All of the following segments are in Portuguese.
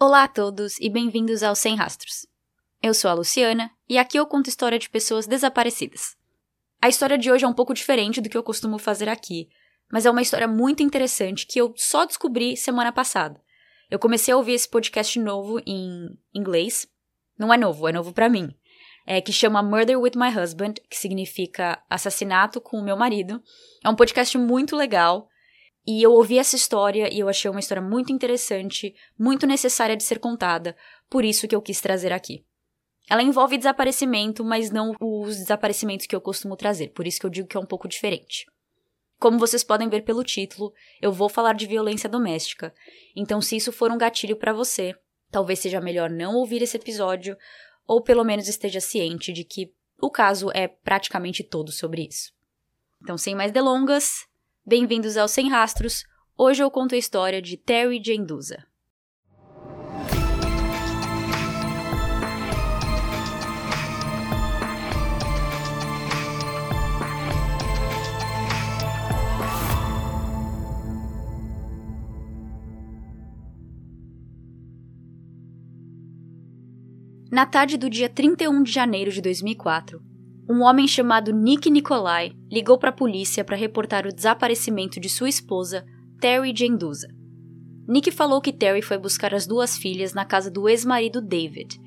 Olá a todos e bem-vindos ao Sem Rastros. Eu sou a Luciana e aqui eu conto história de pessoas desaparecidas. A história de hoje é um pouco diferente do que eu costumo fazer aqui, mas é uma história muito interessante que eu só descobri semana passada. Eu comecei a ouvir esse podcast novo em inglês. Não é novo, é novo para mim. É que chama Murder with My Husband, que significa assassinato com o meu marido. É um podcast muito legal. E eu ouvi essa história e eu achei uma história muito interessante, muito necessária de ser contada, por isso que eu quis trazer aqui. Ela envolve desaparecimento, mas não os desaparecimentos que eu costumo trazer, por isso que eu digo que é um pouco diferente. Como vocês podem ver pelo título, eu vou falar de violência doméstica, então se isso for um gatilho para você, talvez seja melhor não ouvir esse episódio, ou pelo menos esteja ciente de que o caso é praticamente todo sobre isso. Então, sem mais delongas, Bem-vindos ao Sem Rastros. Hoje eu conto a história de Terry Genduza. Na tarde do dia 31 de janeiro de 2004, um homem chamado Nick Nicolai ligou para a polícia para reportar o desaparecimento de sua esposa, Terry Genduza. Nick falou que Terry foi buscar as duas filhas na casa do ex-marido David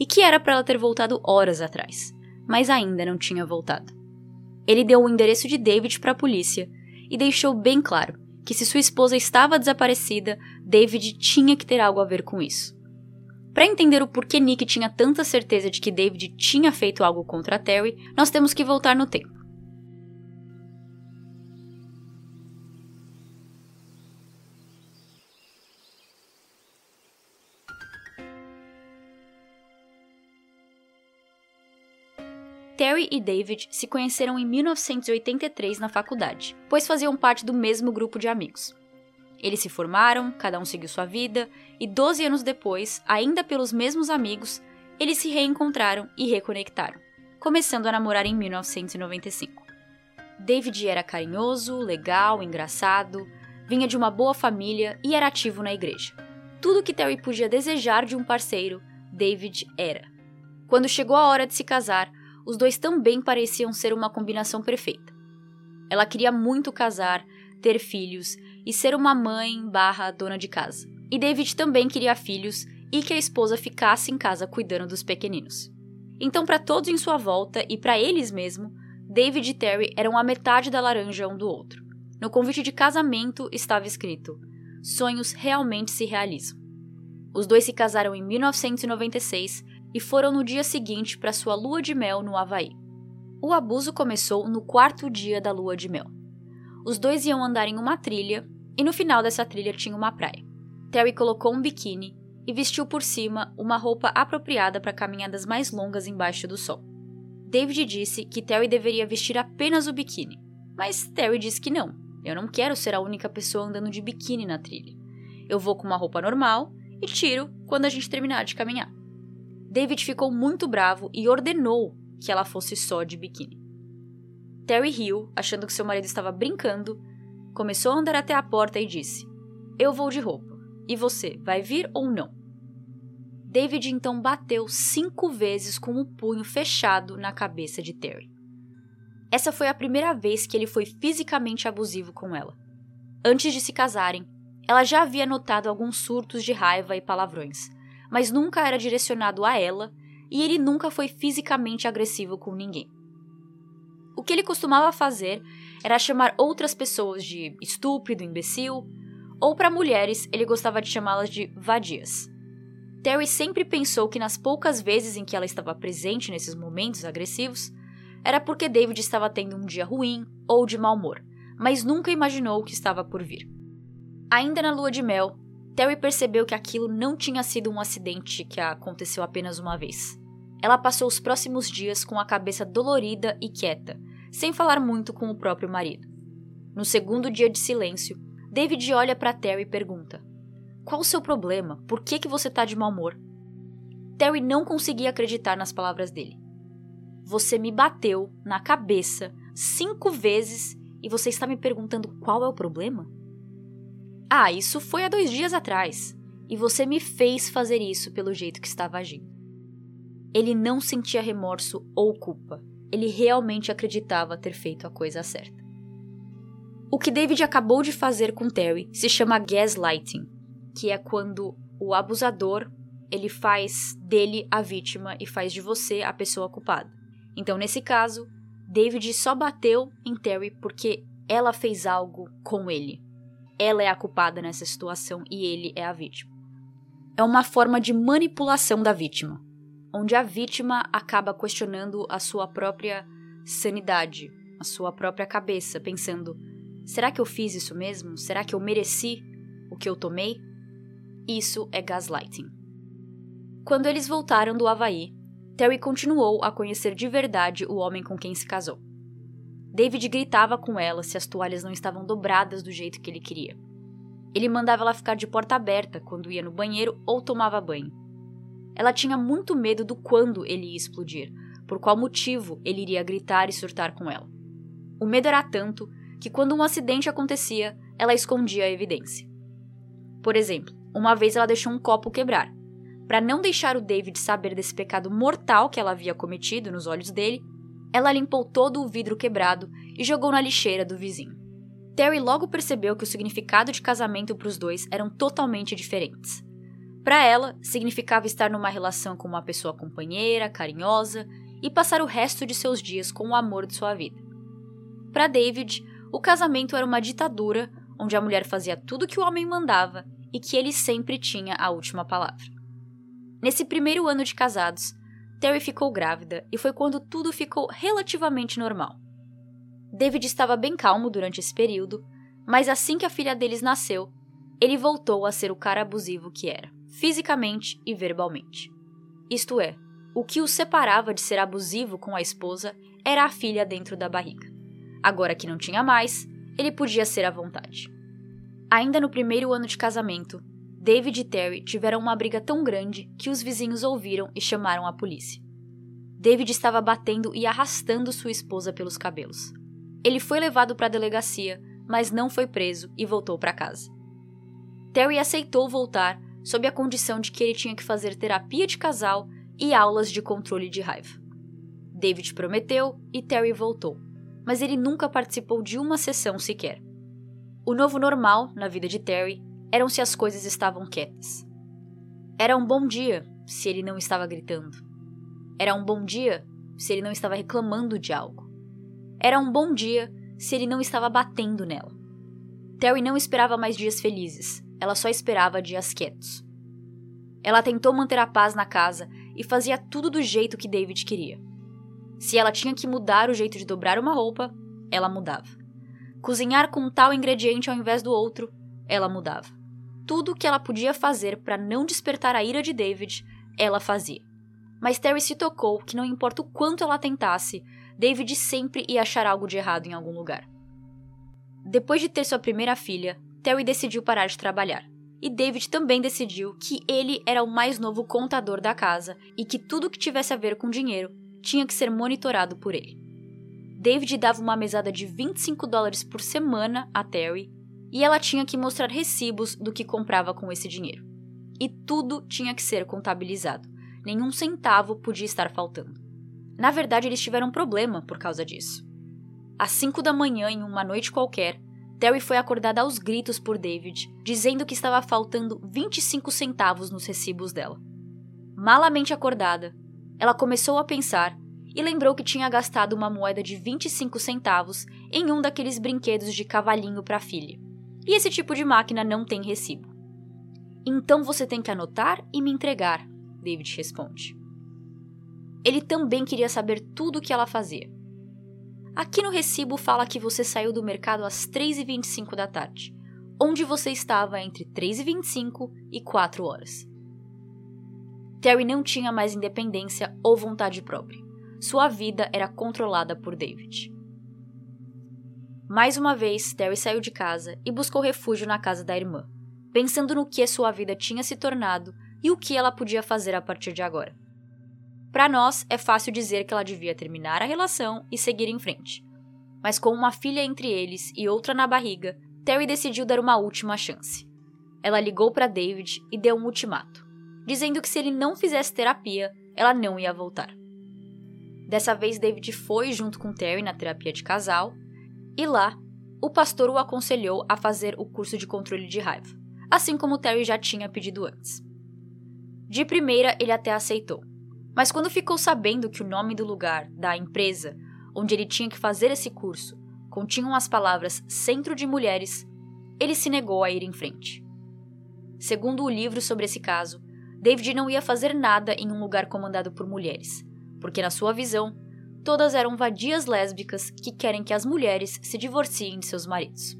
e que era para ela ter voltado horas atrás, mas ainda não tinha voltado. Ele deu o endereço de David para a polícia e deixou bem claro que se sua esposa estava desaparecida, David tinha que ter algo a ver com isso. Para entender o porquê Nick tinha tanta certeza de que David tinha feito algo contra Terry, nós temos que voltar no tempo. Terry e David se conheceram em 1983 na faculdade, pois faziam parte do mesmo grupo de amigos. Eles se formaram, cada um seguiu sua vida, e 12 anos depois, ainda pelos mesmos amigos, eles se reencontraram e reconectaram, começando a namorar em 1995. David era carinhoso, legal, engraçado, vinha de uma boa família e era ativo na igreja. Tudo que Terry podia desejar de um parceiro, David era. Quando chegou a hora de se casar, os dois também pareciam ser uma combinação perfeita. Ela queria muito casar, ter filhos e ser uma mãe barra dona de casa. E David também queria filhos e que a esposa ficasse em casa cuidando dos pequeninos. Então, para todos em sua volta e para eles mesmo, David e Terry eram a metade da laranja um do outro. No convite de casamento estava escrito: Sonhos realmente se realizam. Os dois se casaram em 1996 e foram no dia seguinte para sua lua de mel no Havaí. O abuso começou no quarto dia da lua de mel. Os dois iam andar em uma trilha e no final dessa trilha tinha uma praia. Terry colocou um biquíni e vestiu por cima uma roupa apropriada para caminhadas mais longas embaixo do sol. David disse que Terry deveria vestir apenas o biquíni, mas Terry disse que não. Eu não quero ser a única pessoa andando de biquíni na trilha. Eu vou com uma roupa normal e tiro quando a gente terminar de caminhar. David ficou muito bravo e ordenou que ela fosse só de biquíni. Terry riu, achando que seu marido estava brincando, Começou a andar até a porta e disse: Eu vou de roupa. E você, vai vir ou não? David então bateu cinco vezes com o punho fechado na cabeça de Terry. Essa foi a primeira vez que ele foi fisicamente abusivo com ela. Antes de se casarem, ela já havia notado alguns surtos de raiva e palavrões, mas nunca era direcionado a ela e ele nunca foi fisicamente agressivo com ninguém. O que ele costumava fazer era chamar outras pessoas de estúpido, imbecil, ou para mulheres ele gostava de chamá-las de vadias. Terry sempre pensou que nas poucas vezes em que ela estava presente nesses momentos agressivos, era porque David estava tendo um dia ruim ou de mau humor, mas nunca imaginou o que estava por vir. Ainda na lua de mel, Terry percebeu que aquilo não tinha sido um acidente que aconteceu apenas uma vez. Ela passou os próximos dias com a cabeça dolorida e quieta, sem falar muito com o próprio marido. No segundo dia de silêncio, David olha para Terry e pergunta: Qual o seu problema? Por que, que você tá de mau humor? Terry não conseguia acreditar nas palavras dele. Você me bateu na cabeça cinco vezes e você está me perguntando qual é o problema? Ah, isso foi há dois dias atrás. e você me fez fazer isso pelo jeito que estava agindo. Ele não sentia remorso ou culpa. Ele realmente acreditava ter feito a coisa certa. O que David acabou de fazer com Terry se chama gaslighting, que é quando o abusador ele faz dele a vítima e faz de você a pessoa culpada. Então, nesse caso, David só bateu em Terry porque ela fez algo com ele. Ela é a culpada nessa situação e ele é a vítima. É uma forma de manipulação da vítima, onde a vítima acaba questionando a sua própria sanidade, a sua própria cabeça, pensando: será que eu fiz isso mesmo? Será que eu mereci o que eu tomei? Isso é gaslighting. Quando eles voltaram do Havaí, Terry continuou a conhecer de verdade o homem com quem se casou. David gritava com ela se as toalhas não estavam dobradas do jeito que ele queria. Ele mandava ela ficar de porta aberta quando ia no banheiro ou tomava banho. Ela tinha muito medo do quando ele ia explodir, por qual motivo ele iria gritar e surtar com ela. O medo era tanto que, quando um acidente acontecia, ela escondia a evidência. Por exemplo, uma vez ela deixou um copo quebrar. Para não deixar o David saber desse pecado mortal que ela havia cometido nos olhos dele, ela limpou todo o vidro quebrado e jogou na lixeira do vizinho. Terry logo percebeu que o significado de casamento para os dois eram totalmente diferentes. Para ela, significava estar numa relação com uma pessoa companheira, carinhosa e passar o resto de seus dias com o amor de sua vida. Para David, o casamento era uma ditadura onde a mulher fazia tudo que o homem mandava e que ele sempre tinha a última palavra. Nesse primeiro ano de casados, Terry ficou grávida e foi quando tudo ficou relativamente normal. David estava bem calmo durante esse período, mas assim que a filha deles nasceu, ele voltou a ser o cara abusivo que era, fisicamente e verbalmente. Isto é, o que o separava de ser abusivo com a esposa era a filha dentro da barriga. Agora que não tinha mais, ele podia ser à vontade. Ainda no primeiro ano de casamento, David e Terry tiveram uma briga tão grande que os vizinhos ouviram e chamaram a polícia. David estava batendo e arrastando sua esposa pelos cabelos. Ele foi levado para a delegacia, mas não foi preso e voltou para casa. Terry aceitou voltar sob a condição de que ele tinha que fazer terapia de casal e aulas de controle de raiva. David prometeu e Terry voltou, mas ele nunca participou de uma sessão sequer. O novo normal na vida de Terry eram se as coisas estavam quietas. Era um bom dia se ele não estava gritando. Era um bom dia se ele não estava reclamando de algo. Era um bom dia se ele não estava batendo nela. Terry não esperava mais dias felizes, ela só esperava dias quietos. Ela tentou manter a paz na casa e fazia tudo do jeito que David queria. Se ela tinha que mudar o jeito de dobrar uma roupa, ela mudava. Cozinhar com um tal ingrediente ao invés do outro, ela mudava. Tudo o que ela podia fazer para não despertar a ira de David, ela fazia. Mas Terry se tocou que não importa o quanto ela tentasse, David sempre ia achar algo de errado em algum lugar. Depois de ter sua primeira filha, Terry decidiu parar de trabalhar. E David também decidiu que ele era o mais novo contador da casa e que tudo que tivesse a ver com dinheiro tinha que ser monitorado por ele. David dava uma mesada de 25 dólares por semana a Terry e ela tinha que mostrar recibos do que comprava com esse dinheiro. E tudo tinha que ser contabilizado. Nenhum centavo podia estar faltando. Na verdade, eles tiveram um problema por causa disso. Às 5 da manhã, em uma noite qualquer, Terry foi acordada aos gritos por David, dizendo que estava faltando 25 centavos nos recibos dela. Malamente acordada, ela começou a pensar e lembrou que tinha gastado uma moeda de 25 centavos em um daqueles brinquedos de cavalinho para filha. E esse tipo de máquina não tem recibo. Então você tem que anotar e me entregar, David responde. Ele também queria saber tudo o que ela fazia. Aqui no recibo fala que você saiu do mercado às 3h25 da tarde, onde você estava entre 3h25 e 4 horas. Terry não tinha mais independência ou vontade própria. Sua vida era controlada por David. Mais uma vez, Terry saiu de casa e buscou refúgio na casa da irmã, pensando no que sua vida tinha se tornado e o que ela podia fazer a partir de agora. Para nós, é fácil dizer que ela devia terminar a relação e seguir em frente. Mas com uma filha entre eles e outra na barriga, Terry decidiu dar uma última chance. ela ligou para David e deu um ultimato, dizendo que se ele não fizesse terapia, ela não ia voltar. Dessa vez, David foi junto com Terry na terapia de casal, e lá, o pastor o aconselhou a fazer o curso de controle de raiva, assim como Terry já tinha pedido antes. De primeira, ele até aceitou, mas quando ficou sabendo que o nome do lugar, da empresa, onde ele tinha que fazer esse curso, continham as palavras Centro de Mulheres, ele se negou a ir em frente. Segundo o livro sobre esse caso, David não ia fazer nada em um lugar comandado por mulheres, porque, na sua visão, todas eram vadias lésbicas que querem que as mulheres se divorciem de seus maridos.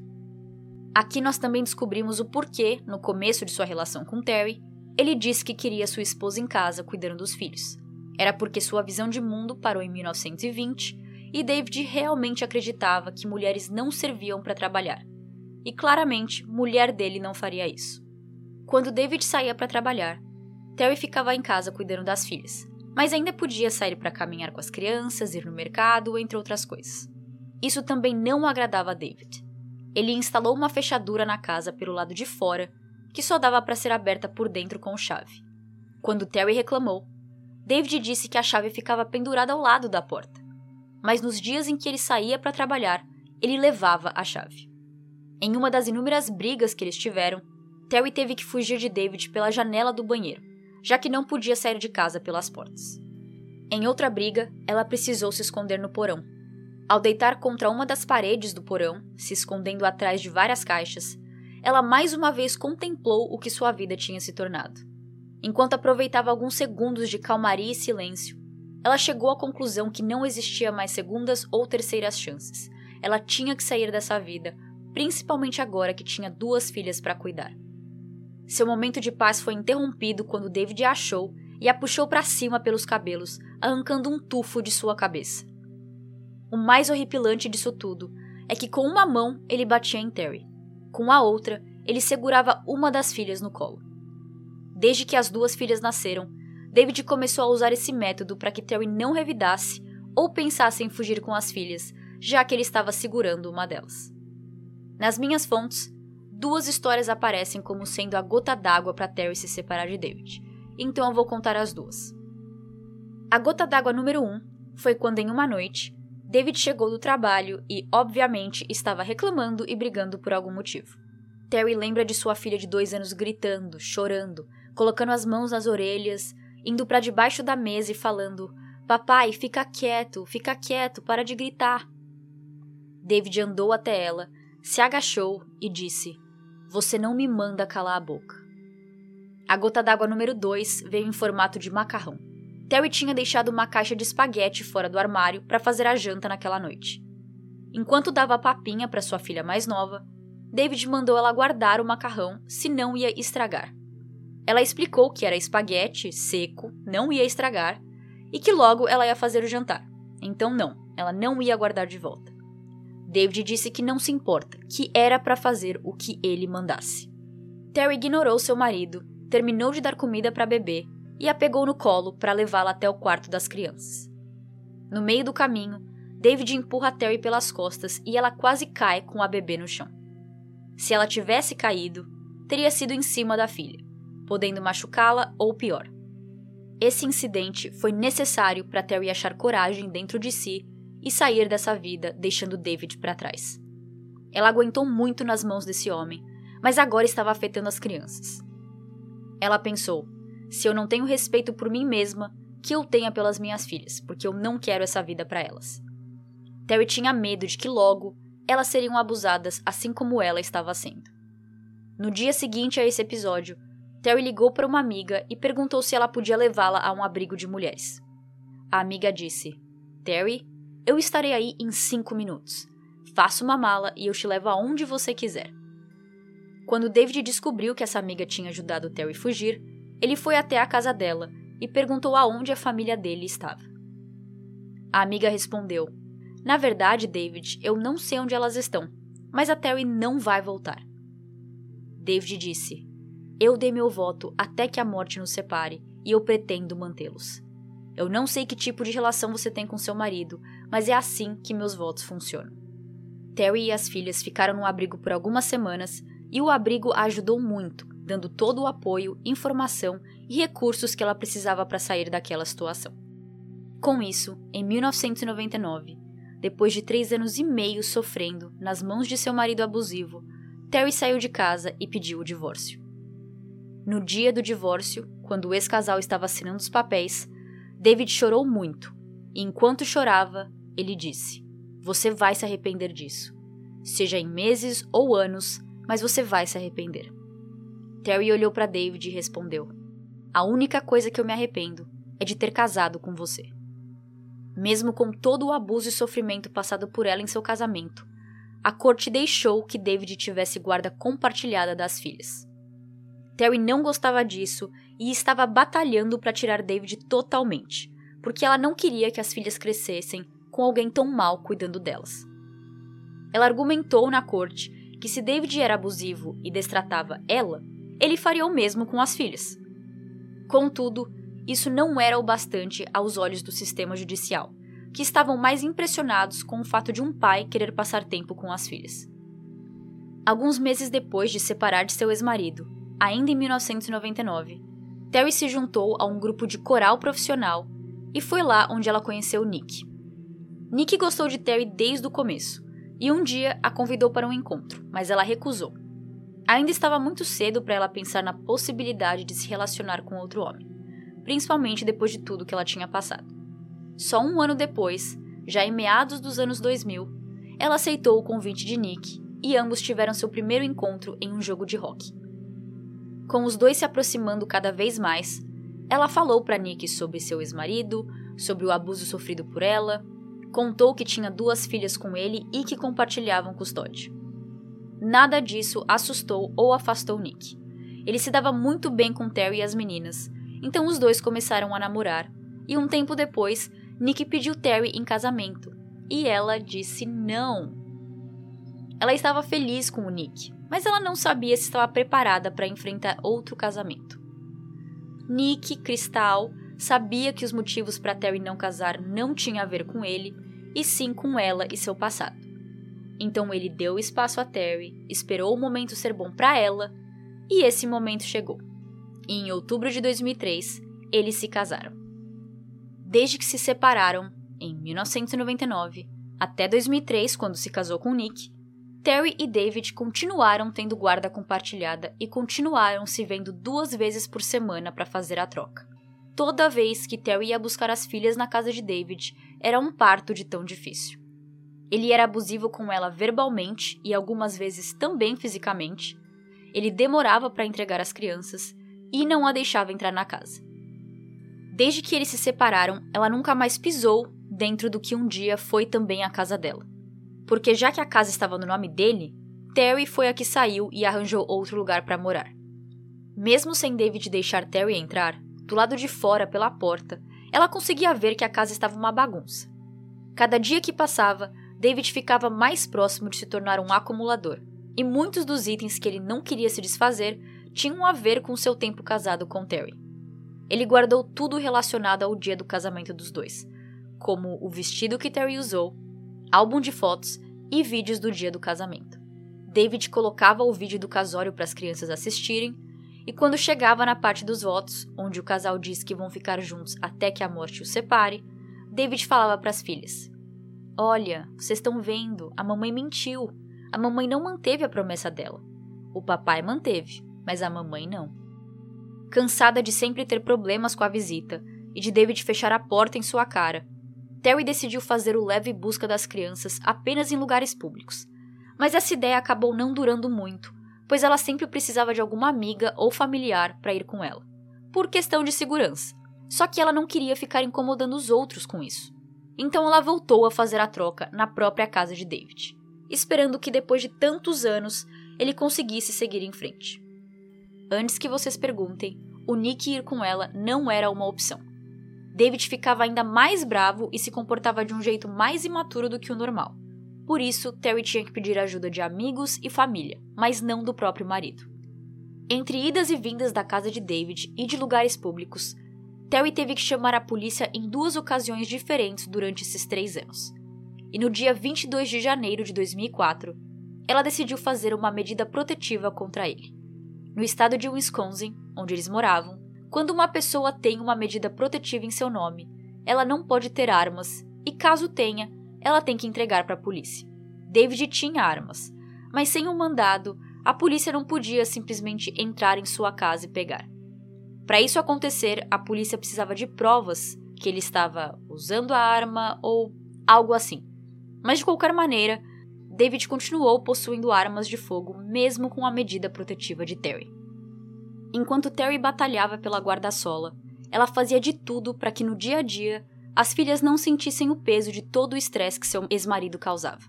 Aqui nós também descobrimos o porquê, no começo de sua relação com Terry, ele disse que queria sua esposa em casa cuidando dos filhos. Era porque sua visão de mundo parou em 1920 e David realmente acreditava que mulheres não serviam para trabalhar. E claramente, mulher dele não faria isso. Quando David saía para trabalhar, Terry ficava em casa cuidando das filhas, mas ainda podia sair para caminhar com as crianças, ir no mercado, entre outras coisas. Isso também não agradava a David. Ele instalou uma fechadura na casa pelo lado de fora, que só dava para ser aberta por dentro com chave. Quando Terry reclamou, David disse que a chave ficava pendurada ao lado da porta. Mas nos dias em que ele saía para trabalhar, ele levava a chave. Em uma das inúmeras brigas que eles tiveram, Terry teve que fugir de David pela janela do banheiro já que não podia sair de casa pelas portas. Em outra briga, ela precisou se esconder no porão. Ao deitar contra uma das paredes do porão, se escondendo atrás de várias caixas, ela mais uma vez contemplou o que sua vida tinha se tornado. Enquanto aproveitava alguns segundos de calmaria e silêncio, ela chegou à conclusão que não existia mais segundas ou terceiras chances. Ela tinha que sair dessa vida, principalmente agora que tinha duas filhas para cuidar. Seu momento de paz foi interrompido quando David a achou e a puxou para cima pelos cabelos, arrancando um tufo de sua cabeça. O mais horripilante disso tudo é que com uma mão ele batia em Terry, com a outra ele segurava uma das filhas no colo. Desde que as duas filhas nasceram, David começou a usar esse método para que Terry não revidasse ou pensasse em fugir com as filhas, já que ele estava segurando uma delas. Nas minhas fontes, duas histórias aparecem como sendo a gota d'água para Terry se separar de David. Então eu vou contar as duas. A gota d'água número um foi quando, em uma noite, David chegou do trabalho e, obviamente, estava reclamando e brigando por algum motivo. Terry lembra de sua filha de dois anos gritando, chorando, colocando as mãos nas orelhas, indo para debaixo da mesa e falando: Papai, fica quieto, fica quieto, para de gritar. David andou até ela, se agachou e disse: você não me manda calar a boca. A gota d'água número 2 veio em formato de macarrão. Terry tinha deixado uma caixa de espaguete fora do armário para fazer a janta naquela noite. Enquanto dava papinha para sua filha mais nova, David mandou ela guardar o macarrão, se não ia estragar. Ela explicou que era espaguete, seco, não ia estragar e que logo ela ia fazer o jantar. Então, não, ela não ia guardar de volta. David disse que não se importa, que era para fazer o que ele mandasse. Terry ignorou seu marido, terminou de dar comida para bebê e a pegou no colo para levá-la até o quarto das crianças. No meio do caminho, David empurra Terry pelas costas e ela quase cai com a bebê no chão. Se ela tivesse caído, teria sido em cima da filha, podendo machucá-la ou pior. Esse incidente foi necessário para Terry achar coragem dentro de si e sair dessa vida, deixando David para trás. Ela aguentou muito nas mãos desse homem, mas agora estava afetando as crianças. Ela pensou: se eu não tenho respeito por mim mesma, que eu tenha pelas minhas filhas, porque eu não quero essa vida para elas. Terry tinha medo de que logo elas seriam abusadas assim como ela estava sendo. No dia seguinte a esse episódio, Terry ligou para uma amiga e perguntou se ela podia levá-la a um abrigo de mulheres. A amiga disse: Terry, eu estarei aí em cinco minutos. Faça uma mala e eu te levo aonde você quiser. Quando David descobriu que essa amiga tinha ajudado Terry fugir, ele foi até a casa dela e perguntou aonde a família dele estava. A amiga respondeu: Na verdade, David, eu não sei onde elas estão, mas a Terry não vai voltar. David disse: Eu dei meu voto até que a morte nos separe e eu pretendo mantê-los. Eu não sei que tipo de relação você tem com seu marido, mas é assim que meus votos funcionam. Terry e as filhas ficaram no abrigo por algumas semanas e o abrigo a ajudou muito, dando todo o apoio, informação e recursos que ela precisava para sair daquela situação. Com isso, em 1999, depois de três anos e meio sofrendo nas mãos de seu marido abusivo, Terry saiu de casa e pediu o divórcio. No dia do divórcio, quando o ex-casal estava assinando os papéis, David chorou muito, e enquanto chorava, ele disse: Você vai se arrepender disso. Seja em meses ou anos, mas você vai se arrepender. Terry olhou para David e respondeu: A única coisa que eu me arrependo é de ter casado com você. Mesmo com todo o abuso e sofrimento passado por ela em seu casamento, a corte deixou que David tivesse guarda compartilhada das filhas. Terry não gostava disso e estava batalhando para tirar David totalmente, porque ela não queria que as filhas crescessem com alguém tão mal cuidando delas. Ela argumentou na corte que se David era abusivo e destratava ela, ele faria o mesmo com as filhas. Contudo, isso não era o bastante aos olhos do sistema judicial, que estavam mais impressionados com o fato de um pai querer passar tempo com as filhas. Alguns meses depois de separar de seu ex-marido, ainda em 1999, Terry se juntou a um grupo de coral profissional e foi lá onde ela conheceu Nick. Nick gostou de Terry desde o começo e um dia a convidou para um encontro, mas ela recusou. Ainda estava muito cedo para ela pensar na possibilidade de se relacionar com outro homem principalmente depois de tudo que ela tinha passado. Só um ano depois, já em meados dos anos 2000, ela aceitou o convite de Nick e ambos tiveram seu primeiro encontro em um jogo de rock. Com os dois se aproximando cada vez mais, ela falou para Nick sobre seu ex-marido, sobre o abuso sofrido por ela, contou que tinha duas filhas com ele e que compartilhavam custódia. Nada disso assustou ou afastou Nick. Ele se dava muito bem com Terry e as meninas, então os dois começaram a namorar. E um tempo depois, Nick pediu Terry em casamento. E ela disse não. Ela estava feliz com o Nick, mas ela não sabia se estava preparada para enfrentar outro casamento. Nick, Cristal, sabia que os motivos para Terry não casar não tinham a ver com ele, e sim com ela e seu passado. Então ele deu espaço a Terry, esperou o momento ser bom para ela, e esse momento chegou e em outubro de 2003 eles se casaram. Desde que se separaram, em 1999, até 2003, quando se casou com Nick, Terry e David continuaram tendo guarda compartilhada e continuaram se vendo duas vezes por semana para fazer a troca. Toda vez que Terry ia buscar as filhas na casa de David, era um parto de tão difícil. Ele era abusivo com ela verbalmente e algumas vezes também fisicamente. Ele demorava para entregar as crianças e não a deixava entrar na casa. Desde que eles se separaram, ela nunca mais pisou dentro do que um dia foi também a casa dela. Porque já que a casa estava no nome dele, Terry foi a que saiu e arranjou outro lugar para morar. Mesmo sem David deixar Terry entrar, do lado de fora pela porta, ela conseguia ver que a casa estava uma bagunça. Cada dia que passava, David ficava mais próximo de se tornar um acumulador, e muitos dos itens que ele não queria se desfazer tinham a ver com seu tempo casado com Terry. Ele guardou tudo relacionado ao dia do casamento dos dois, como o vestido que Terry usou, álbum de fotos e vídeos do dia do casamento. David colocava o vídeo do casório para as crianças assistirem, e quando chegava na parte dos votos, onde o casal diz que vão ficar juntos até que a morte os separe, David falava para as filhas: Olha, vocês estão vendo, a mamãe mentiu. A mamãe não manteve a promessa dela. O papai manteve mas a mamãe não. Cansada de sempre ter problemas com a visita e de David fechar a porta em sua cara, Terry decidiu fazer o leve busca das crianças apenas em lugares públicos. Mas essa ideia acabou não durando muito, pois ela sempre precisava de alguma amiga ou familiar para ir com ela, por questão de segurança. Só que ela não queria ficar incomodando os outros com isso. Então ela voltou a fazer a troca na própria casa de David, esperando que depois de tantos anos ele conseguisse seguir em frente. Antes que vocês perguntem, o Nick ir com ela não era uma opção. David ficava ainda mais bravo e se comportava de um jeito mais imaturo do que o normal. Por isso, Terry tinha que pedir ajuda de amigos e família, mas não do próprio marido. Entre idas e vindas da casa de David e de lugares públicos, Terry teve que chamar a polícia em duas ocasiões diferentes durante esses três anos. E no dia 22 de janeiro de 2004, ela decidiu fazer uma medida protetiva contra ele. No estado de Wisconsin, onde eles moravam, quando uma pessoa tem uma medida protetiva em seu nome, ela não pode ter armas e, caso tenha, ela tem que entregar para a polícia. David tinha armas, mas sem um mandado, a polícia não podia simplesmente entrar em sua casa e pegar. Para isso acontecer, a polícia precisava de provas que ele estava usando a arma ou algo assim. Mas de qualquer maneira, David continuou possuindo armas de fogo mesmo com a medida protetiva de Terry. Enquanto Terry batalhava pela guarda-sola, ela fazia de tudo para que no dia a dia as filhas não sentissem o peso de todo o estresse que seu ex-marido causava.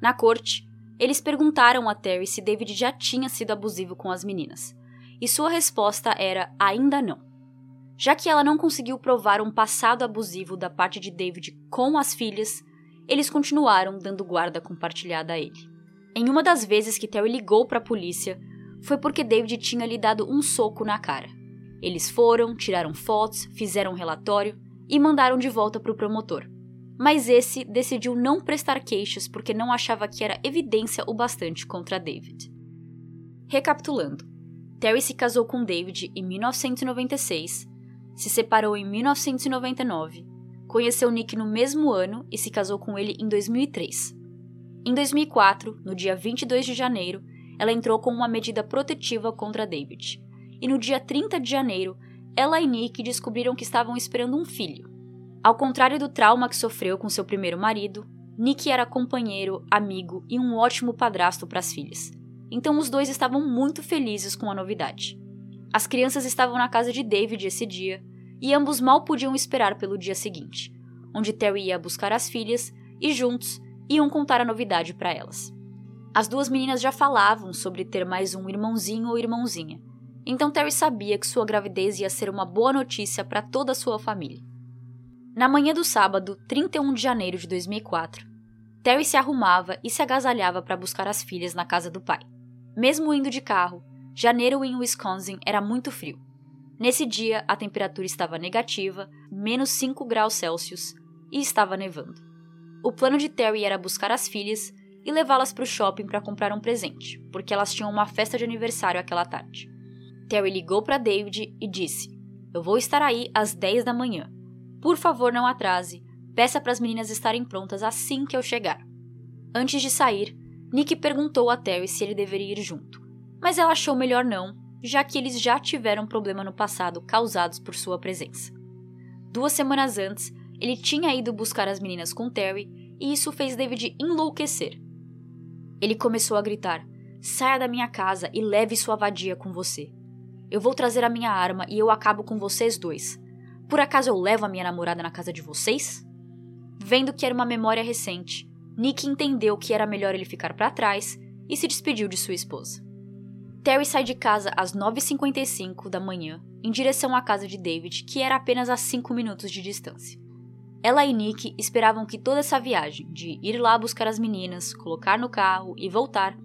Na corte, eles perguntaram a Terry se David já tinha sido abusivo com as meninas, e sua resposta era ainda não. Já que ela não conseguiu provar um passado abusivo da parte de David com as filhas, eles continuaram dando guarda compartilhada a ele. Em uma das vezes que Terry ligou para a polícia, foi porque David tinha lhe dado um soco na cara. Eles foram, tiraram fotos, fizeram um relatório e mandaram de volta para o promotor. Mas esse decidiu não prestar queixas porque não achava que era evidência o bastante contra David. Recapitulando, Terry se casou com David em 1996, se separou em 1999, conheceu Nick no mesmo ano e se casou com ele em 2003. Em 2004, no dia 22 de janeiro, ela entrou com uma medida protetiva contra David. E no dia 30 de janeiro, ela e Nick descobriram que estavam esperando um filho. Ao contrário do trauma que sofreu com seu primeiro marido, Nick era companheiro, amigo e um ótimo padrasto para as filhas. Então os dois estavam muito felizes com a novidade. As crianças estavam na casa de David esse dia e ambos mal podiam esperar pelo dia seguinte, onde Terry ia buscar as filhas e juntos iam contar a novidade para elas. As duas meninas já falavam sobre ter mais um irmãozinho ou irmãozinha, então Terry sabia que sua gravidez ia ser uma boa notícia para toda a sua família. Na manhã do sábado, 31 de janeiro de 2004, Terry se arrumava e se agasalhava para buscar as filhas na casa do pai. Mesmo indo de carro, janeiro em Wisconsin era muito frio. Nesse dia, a temperatura estava negativa, menos 5 graus Celsius, e estava nevando. O plano de Terry era buscar as filhas e levá-las para o shopping para comprar um presente, porque elas tinham uma festa de aniversário aquela tarde. Terry ligou para David e disse: Eu vou estar aí às 10 da manhã. Por favor, não atrase. Peça para as meninas estarem prontas assim que eu chegar. Antes de sair, Nick perguntou a Terry se ele deveria ir junto, mas ela achou melhor não, já que eles já tiveram problema no passado causados por sua presença. Duas semanas antes, ele tinha ido buscar as meninas com Terry e isso fez David enlouquecer. Ele começou a gritar: Saia da minha casa e leve sua vadia com você. Eu vou trazer a minha arma e eu acabo com vocês dois. Por acaso eu levo a minha namorada na casa de vocês? Vendo que era uma memória recente, Nick entendeu que era melhor ele ficar para trás e se despediu de sua esposa. Terry sai de casa às 9h55 da manhã em direção à casa de David, que era apenas a 5 minutos de distância. Ela e Nick esperavam que toda essa viagem, de ir lá buscar as meninas, colocar no carro e voltar,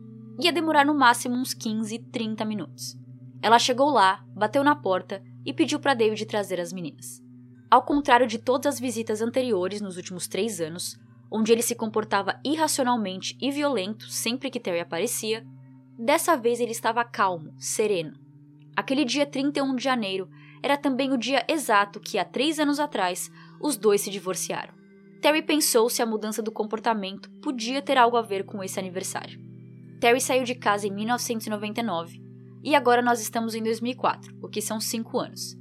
ia demorar no máximo uns 15, 30 minutos. Ela chegou lá, bateu na porta e pediu para David trazer as meninas. Ao contrário de todas as visitas anteriores nos últimos três anos, onde ele se comportava irracionalmente e violento sempre que Terry aparecia, dessa vez ele estava calmo, sereno. Aquele dia 31 de janeiro era também o dia exato que, há três anos atrás, os dois se divorciaram. Terry pensou se a mudança do comportamento podia ter algo a ver com esse aniversário. Terry saiu de casa em 1999 e agora nós estamos em 2004, o que são cinco anos.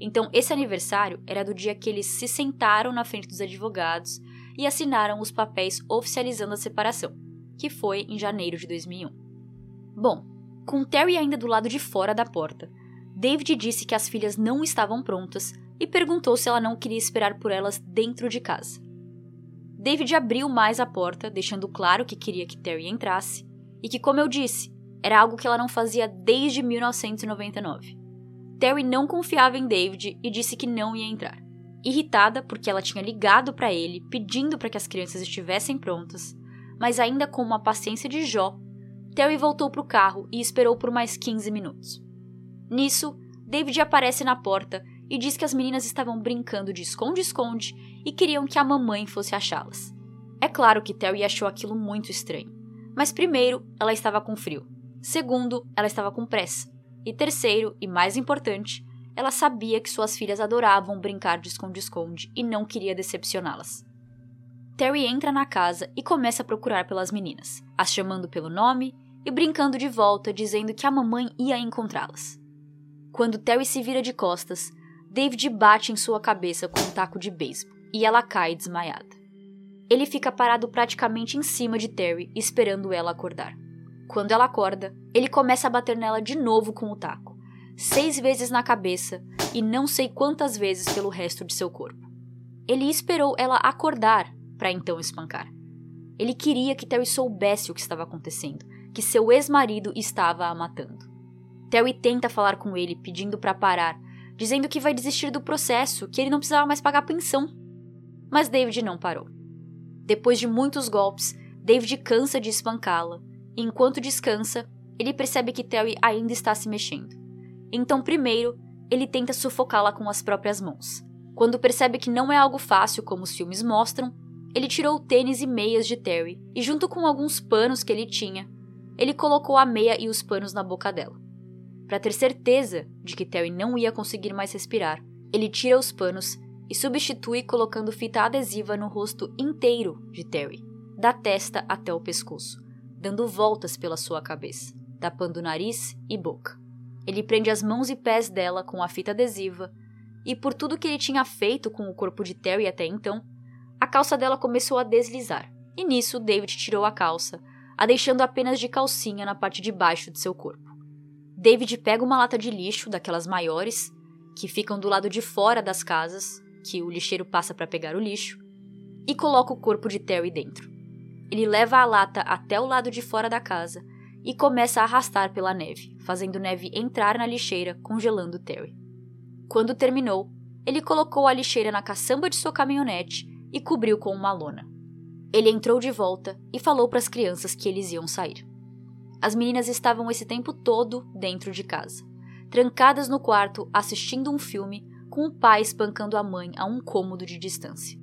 Então, esse aniversário era do dia que eles se sentaram na frente dos advogados e assinaram os papéis oficializando a separação, que foi em janeiro de 2001. Bom, com Terry ainda do lado de fora da porta, David disse que as filhas não estavam prontas e perguntou se ela não queria esperar por elas dentro de casa. David abriu mais a porta, deixando claro que queria que Terry entrasse, e que, como eu disse, era algo que ela não fazia desde 1999. Terry não confiava em David e disse que não ia entrar. Irritada porque ela tinha ligado para ele pedindo para que as crianças estivessem prontas, mas ainda com uma paciência de Jó, Terry voltou para o carro e esperou por mais 15 minutos. Nisso, David aparece na porta e diz que as meninas estavam brincando de esconde-esconde e queriam que a mamãe fosse achá-las. É claro que Terry achou aquilo muito estranho, Mas primeiro, ela estava com frio. Segundo, ela estava com pressa. E terceiro, e mais importante, ela sabia que suas filhas adoravam brincar de esconde-esconde e não queria decepcioná-las. Terry entra na casa e começa a procurar pelas meninas, as chamando pelo nome e brincando de volta, dizendo que a mamãe ia encontrá-las. Quando Terry se vira de costas, David bate em sua cabeça com um taco de beisebol e ela cai desmaiada. Ele fica parado praticamente em cima de Terry, esperando ela acordar. Quando ela acorda, ele começa a bater nela de novo com o taco, seis vezes na cabeça e não sei quantas vezes pelo resto de seu corpo. Ele esperou ela acordar para então espancar. Ele queria que Terry soubesse o que estava acontecendo, que seu ex-marido estava a matando. Terry tenta falar com ele, pedindo para parar, dizendo que vai desistir do processo, que ele não precisava mais pagar pensão. Mas David não parou. Depois de muitos golpes, David cansa de espancá-la, e enquanto descansa, ele percebe que Terry ainda está se mexendo. Então, primeiro, ele tenta sufocá-la com as próprias mãos. Quando percebe que não é algo fácil como os filmes mostram, ele tirou tênis e meias de Terry e, junto com alguns panos que ele tinha, ele colocou a meia e os panos na boca dela. Para ter certeza de que Terry não ia conseguir mais respirar, ele tira os panos e substitui colocando fita adesiva no rosto inteiro de Terry, da testa até o pescoço, dando voltas pela sua cabeça, tapando nariz e boca. Ele prende as mãos e pés dela com a fita adesiva, e por tudo que ele tinha feito com o corpo de Terry até então, a calça dela começou a deslizar. E nisso, David tirou a calça, a deixando apenas de calcinha na parte de baixo de seu corpo. David pega uma lata de lixo, daquelas maiores, que ficam do lado de fora das casas, que o lixeiro passa para pegar o lixo, e coloca o corpo de Terry dentro. Ele leva a lata até o lado de fora da casa e começa a arrastar pela neve, fazendo neve entrar na lixeira, congelando Terry. Quando terminou, ele colocou a lixeira na caçamba de sua caminhonete e cobriu com uma lona. Ele entrou de volta e falou para as crianças que eles iam sair. As meninas estavam esse tempo todo dentro de casa, trancadas no quarto assistindo um filme com o pai espancando a mãe a um cômodo de distância.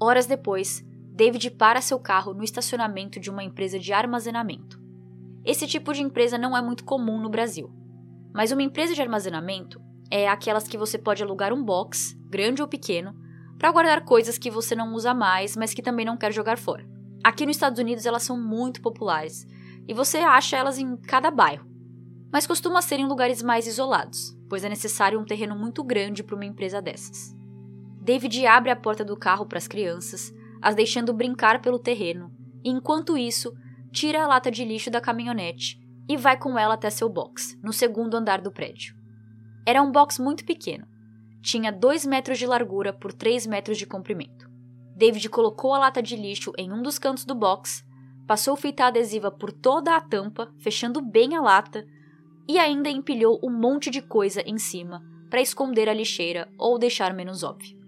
Horas depois, David para seu carro no estacionamento de uma empresa de armazenamento. Esse tipo de empresa não é muito comum no Brasil. Mas uma empresa de armazenamento é aquelas que você pode alugar um box, grande ou pequeno, para guardar coisas que você não usa mais, mas que também não quer jogar fora. Aqui nos Estados Unidos elas são muito populares e você acha elas em cada bairro, mas costuma ser em lugares mais isolados, pois é necessário um terreno muito grande para uma empresa dessas. David abre a porta do carro para as crianças, as deixando brincar pelo terreno, e enquanto isso, tira a lata de lixo da caminhonete e vai com ela até seu box, no segundo andar do prédio. Era um box muito pequeno. Tinha 2 metros de largura por 3 metros de comprimento. David colocou a lata de lixo em um dos cantos do box, passou fita adesiva por toda a tampa, fechando bem a lata, e ainda empilhou um monte de coisa em cima para esconder a lixeira ou deixar menos óbvio.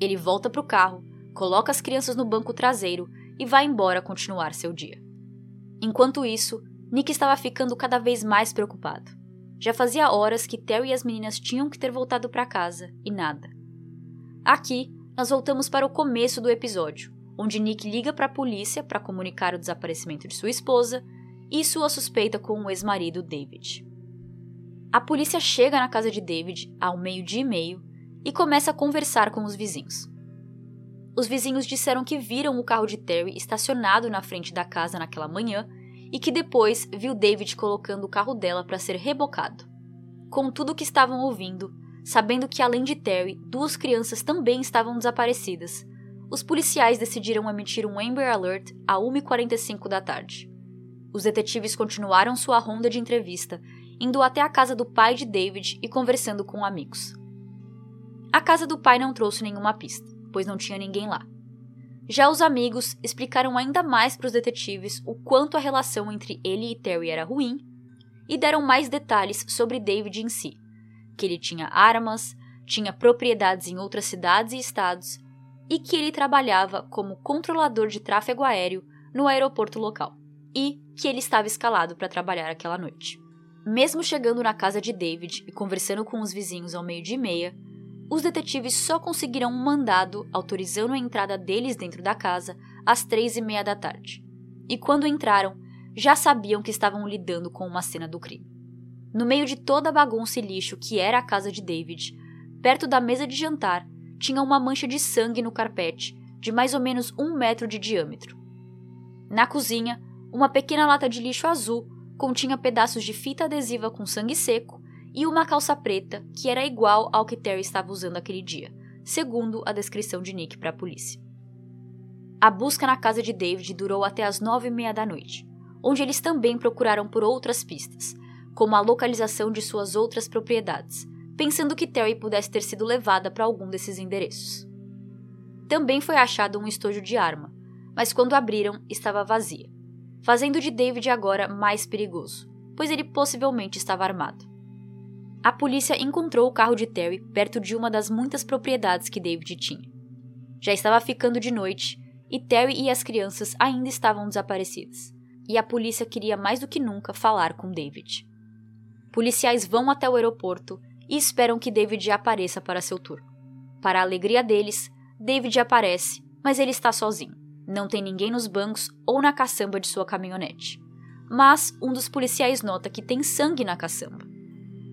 Ele volta para o carro, coloca as crianças no banco traseiro e vai embora continuar seu dia. Enquanto isso, Nick estava ficando cada vez mais preocupado. Já fazia horas que Terry e as meninas tinham que ter voltado para casa e nada. Aqui, nós voltamos para o começo do episódio, onde Nick liga para a polícia para comunicar o desaparecimento de sua esposa e sua suspeita com o ex-marido David. A polícia chega na casa de David ao meio-dia e meio e começa a conversar com os vizinhos. Os vizinhos disseram que viram o carro de Terry estacionado na frente da casa naquela manhã e que depois viu David colocando o carro dela para ser rebocado. Com tudo o que estavam ouvindo, sabendo que além de Terry, duas crianças também estavam desaparecidas, os policiais decidiram emitir um Amber Alert a 1h45 da tarde. Os detetives continuaram sua ronda de entrevista, indo até a casa do pai de David e conversando com amigos. A casa do pai não trouxe nenhuma pista pois não tinha ninguém lá. Já os amigos explicaram ainda mais para os detetives o quanto a relação entre ele e Terry era ruim e deram mais detalhes sobre David em si, que ele tinha armas, tinha propriedades em outras cidades e estados e que ele trabalhava como controlador de tráfego aéreo no aeroporto local e que ele estava escalado para trabalhar aquela noite. Mesmo chegando na casa de David e conversando com os vizinhos ao meio-dia e meia, os detetives só conseguiram um mandado autorizando a entrada deles dentro da casa às três e meia da tarde. e quando entraram, já sabiam que estavam lidando com uma cena do crime. No meio de toda a bagunça e lixo que era a casa de David, perto da mesa de jantar, tinha uma mancha de sangue no carpete, de mais ou menos um metro de diâmetro. Na cozinha, uma pequena lata de lixo azul continha pedaços de fita adesiva com sangue seco e uma calça preta que era igual ao que Terry estava usando aquele dia, segundo a descrição de Nick para a polícia. A busca na casa de David durou até as nove e meia da noite, onde eles também procuraram por outras pistas, como a localização de suas outras propriedades, pensando que Terry pudesse ter sido levada para algum desses endereços. Também foi achado um estojo de arma, mas quando abriram, estava vazia, fazendo de David agora mais perigoso, pois ele possivelmente estava armado. A polícia encontrou o carro de Terry perto de uma das muitas propriedades que David tinha. Já estava ficando de noite e Terry e as crianças ainda estavam desaparecidas, e a polícia queria mais do que nunca falar com David. Policiais vão até o aeroporto e esperam que David apareça para seu turno. Para a alegria deles, David aparece, mas ele está sozinho. Não tem ninguém nos bancos ou na caçamba de sua caminhonete. Mas um dos policiais nota que tem sangue na caçamba.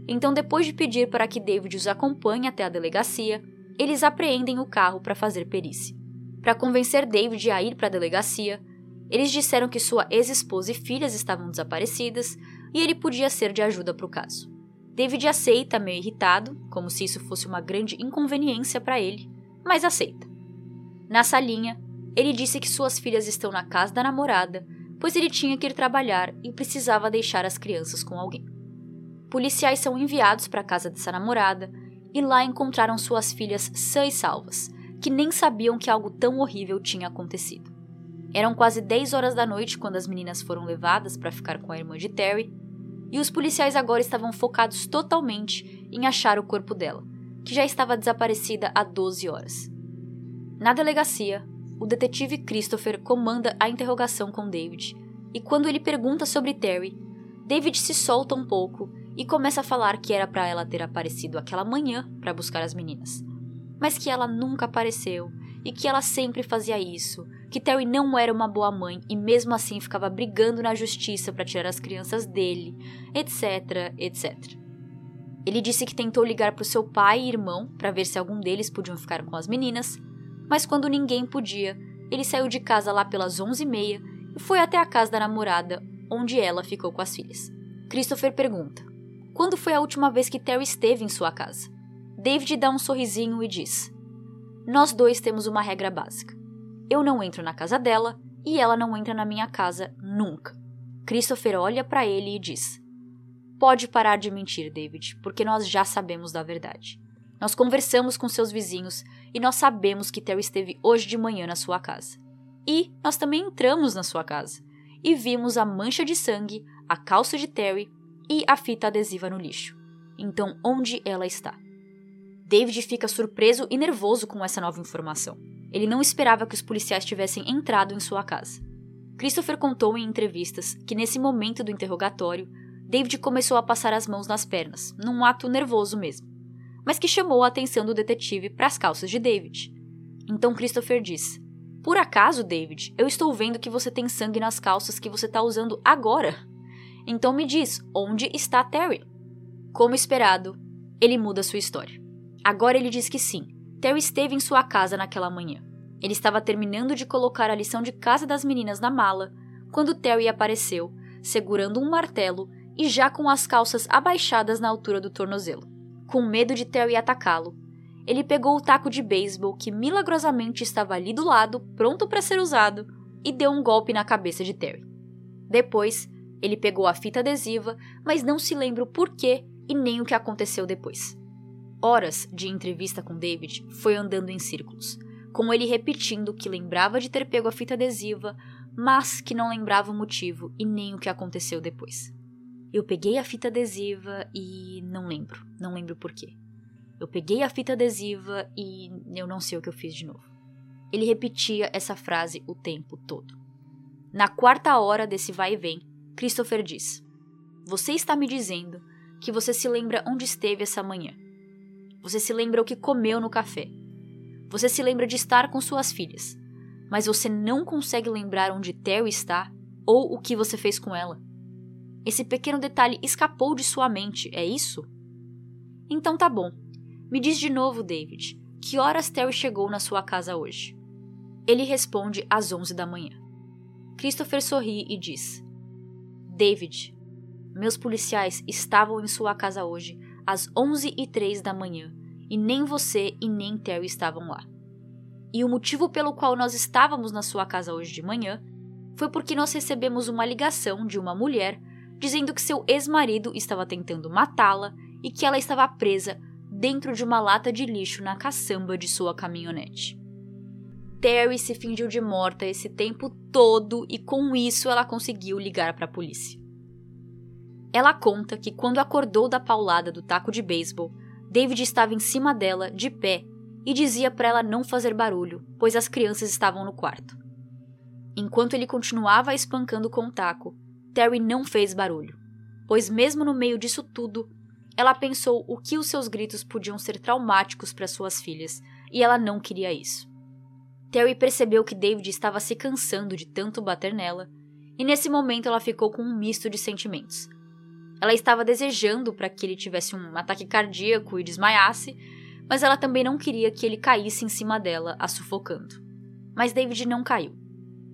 Então, depois de pedir para que David os acompanhe até a delegacia, eles apreendem o carro para fazer perícia. Para convencer David a ir para a delegacia, eles disseram que sua ex-esposa e filhas estavam desaparecidas e ele podia ser de ajuda para o caso. David aceita, meio irritado, como se isso fosse uma grande inconveniência para ele, mas aceita. Na salinha, ele disse que suas filhas estão na casa da namorada, pois ele tinha que ir trabalhar e precisava deixar as crianças com alguém. Policiais são enviados para a casa dessa namorada e lá encontraram suas filhas sãs e salvas, que nem sabiam que algo tão horrível tinha acontecido. Eram quase 10 horas da noite quando as meninas foram levadas para ficar com a irmã de Terry, e os policiais agora estavam focados totalmente em achar o corpo dela, que já estava desaparecida há 12 horas. Na delegacia, o detetive Christopher comanda a interrogação com David, e quando ele pergunta sobre Terry, David se solta um pouco e começa a falar que era para ela ter aparecido aquela manhã para buscar as meninas, mas que ela nunca apareceu e que ela sempre fazia isso, que Terry não era uma boa mãe e mesmo assim ficava brigando na justiça para tirar as crianças dele, etc, etc. Ele disse que tentou ligar para o seu pai e irmão para ver se algum deles podiam ficar com as meninas, mas quando ninguém podia, ele saiu de casa lá pelas 11h30 e foi até a casa da namorada, onde ela ficou com as filhas. Christopher pergunta: quando foi a última vez que Terry esteve em sua casa? David dá um sorrisinho e diz: Nós dois temos uma regra básica. Eu não entro na casa dela e ela não entra na minha casa nunca. Christopher olha para ele e diz: Pode parar de mentir, David, porque nós já sabemos da verdade. Nós conversamos com seus vizinhos e nós sabemos que Terry esteve hoje de manhã na sua casa. E nós também entramos na sua casa e vimos a mancha de sangue, a calça de Terry e a fita adesiva no lixo. Então, onde ela está? David fica surpreso e nervoso com essa nova informação. Ele não esperava que os policiais tivessem entrado em sua casa. Christopher contou em entrevistas que nesse momento do interrogatório, David começou a passar as mãos nas pernas, num ato nervoso mesmo, mas que chamou a atenção do detetive para as calças de David. Então Christopher diz: Por acaso, David, eu estou vendo que você tem sangue nas calças que você está usando agora? Então me diz, onde está Terry? Como esperado, ele muda sua história. Agora ele diz que sim, Terry esteve em sua casa naquela manhã. Ele estava terminando de colocar a lição de casa das meninas na mala quando Terry apareceu, segurando um martelo e já com as calças abaixadas na altura do tornozelo. Com medo de Terry atacá-lo, ele pegou o taco de beisebol que milagrosamente estava ali do lado, pronto para ser usado, e deu um golpe na cabeça de Terry. Depois, ele pegou a fita adesiva, mas não se lembra o porquê e nem o que aconteceu depois. Horas de entrevista com David foi andando em círculos, com ele repetindo que lembrava de ter pego a fita adesiva, mas que não lembrava o motivo e nem o que aconteceu depois. Eu peguei a fita adesiva e não lembro, não lembro porquê. Eu peguei a fita adesiva e eu não sei o que eu fiz de novo. Ele repetia essa frase o tempo todo. Na quarta hora desse vai e vem, Christopher diz: Você está me dizendo que você se lembra onde esteve essa manhã. Você se lembra o que comeu no café. Você se lembra de estar com suas filhas. Mas você não consegue lembrar onde Terry está? ou o que você fez com ela. Esse pequeno detalhe escapou de sua mente, é isso? Então tá bom. Me diz de novo, David, que horas Terry chegou na sua casa hoje? Ele responde às 11 da manhã. Christopher sorri e diz: David, meus policiais estavam em sua casa hoje às 11 e 3 da manhã e nem você e nem Terry estavam lá. E o motivo pelo qual nós estávamos na sua casa hoje de manhã foi porque nós recebemos uma ligação de uma mulher dizendo que seu ex-marido estava tentando matá-la e que ela estava presa dentro de uma lata de lixo na caçamba de sua caminhonete. Terry se fingiu de morta esse tempo todo e com isso ela conseguiu ligar para a polícia. Ela conta que quando acordou da paulada do taco de beisebol, David estava em cima dela, de pé, e dizia para ela não fazer barulho, pois as crianças estavam no quarto. Enquanto ele continuava espancando com o taco, Terry não fez barulho, pois mesmo no meio disso tudo, ela pensou o que os seus gritos podiam ser traumáticos para suas filhas, e ela não queria isso. Terry percebeu que David estava se cansando de tanto bater nela, e nesse momento ela ficou com um misto de sentimentos. Ela estava desejando para que ele tivesse um ataque cardíaco e desmaiasse, mas ela também não queria que ele caísse em cima dela, a sufocando. Mas David não caiu.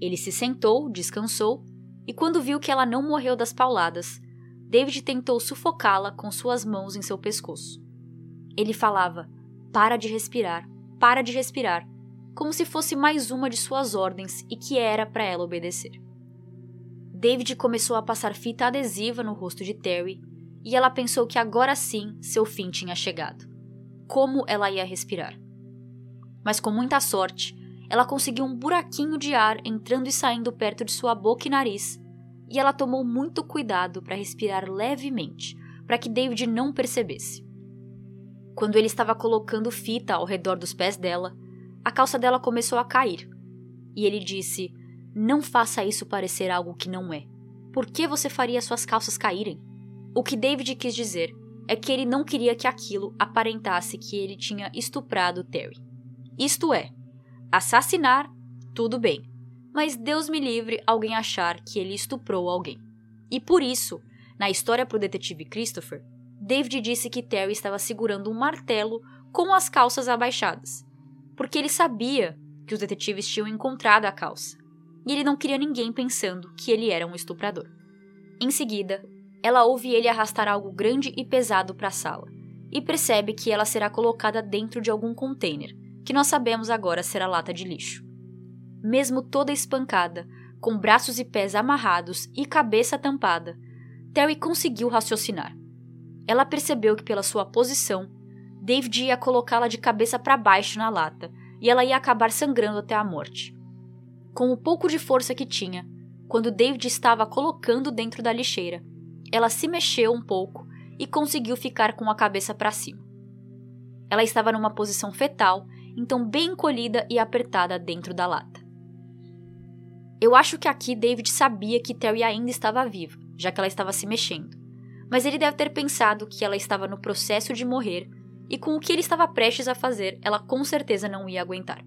Ele se sentou, descansou, e quando viu que ela não morreu das pauladas, David tentou sufocá-la com suas mãos em seu pescoço. Ele falava: Para de respirar, para de respirar, como se fosse mais uma de suas ordens e que era para ela obedecer. David começou a passar fita adesiva no rosto de Terry e ela pensou que agora sim seu fim tinha chegado. Como ela ia respirar? Mas com muita sorte, ela conseguiu um buraquinho de ar entrando e saindo perto de sua boca e nariz, e ela tomou muito cuidado para respirar levemente, para que David não percebesse. Quando ele estava colocando fita ao redor dos pés dela, a calça dela começou a cair. E ele disse: Não faça isso parecer algo que não é. Por que você faria suas calças caírem? O que David quis dizer é que ele não queria que aquilo aparentasse que ele tinha estuprado Terry. Isto é, assassinar, tudo bem, mas Deus me livre alguém achar que ele estuprou alguém. E por isso, na história para o detetive Christopher, David disse que Terry estava segurando um martelo com as calças abaixadas, porque ele sabia que os detetives tinham encontrado a calça, e ele não queria ninguém pensando que ele era um estuprador. Em seguida, ela ouve ele arrastar algo grande e pesado para a sala, e percebe que ela será colocada dentro de algum container, que nós sabemos agora ser a lata de lixo. Mesmo toda espancada, com braços e pés amarrados e cabeça tampada, Terry conseguiu raciocinar. Ela percebeu que, pela sua posição, David ia colocá-la de cabeça para baixo na lata e ela ia acabar sangrando até a morte. Com o pouco de força que tinha, quando David estava colocando dentro da lixeira, ela se mexeu um pouco e conseguiu ficar com a cabeça para cima. Ela estava numa posição fetal, então bem encolhida e apertada dentro da lata. Eu acho que aqui David sabia que Terry ainda estava viva, já que ela estava se mexendo. Mas ele deve ter pensado que ela estava no processo de morrer e com o que ele estava prestes a fazer, ela com certeza não ia aguentar.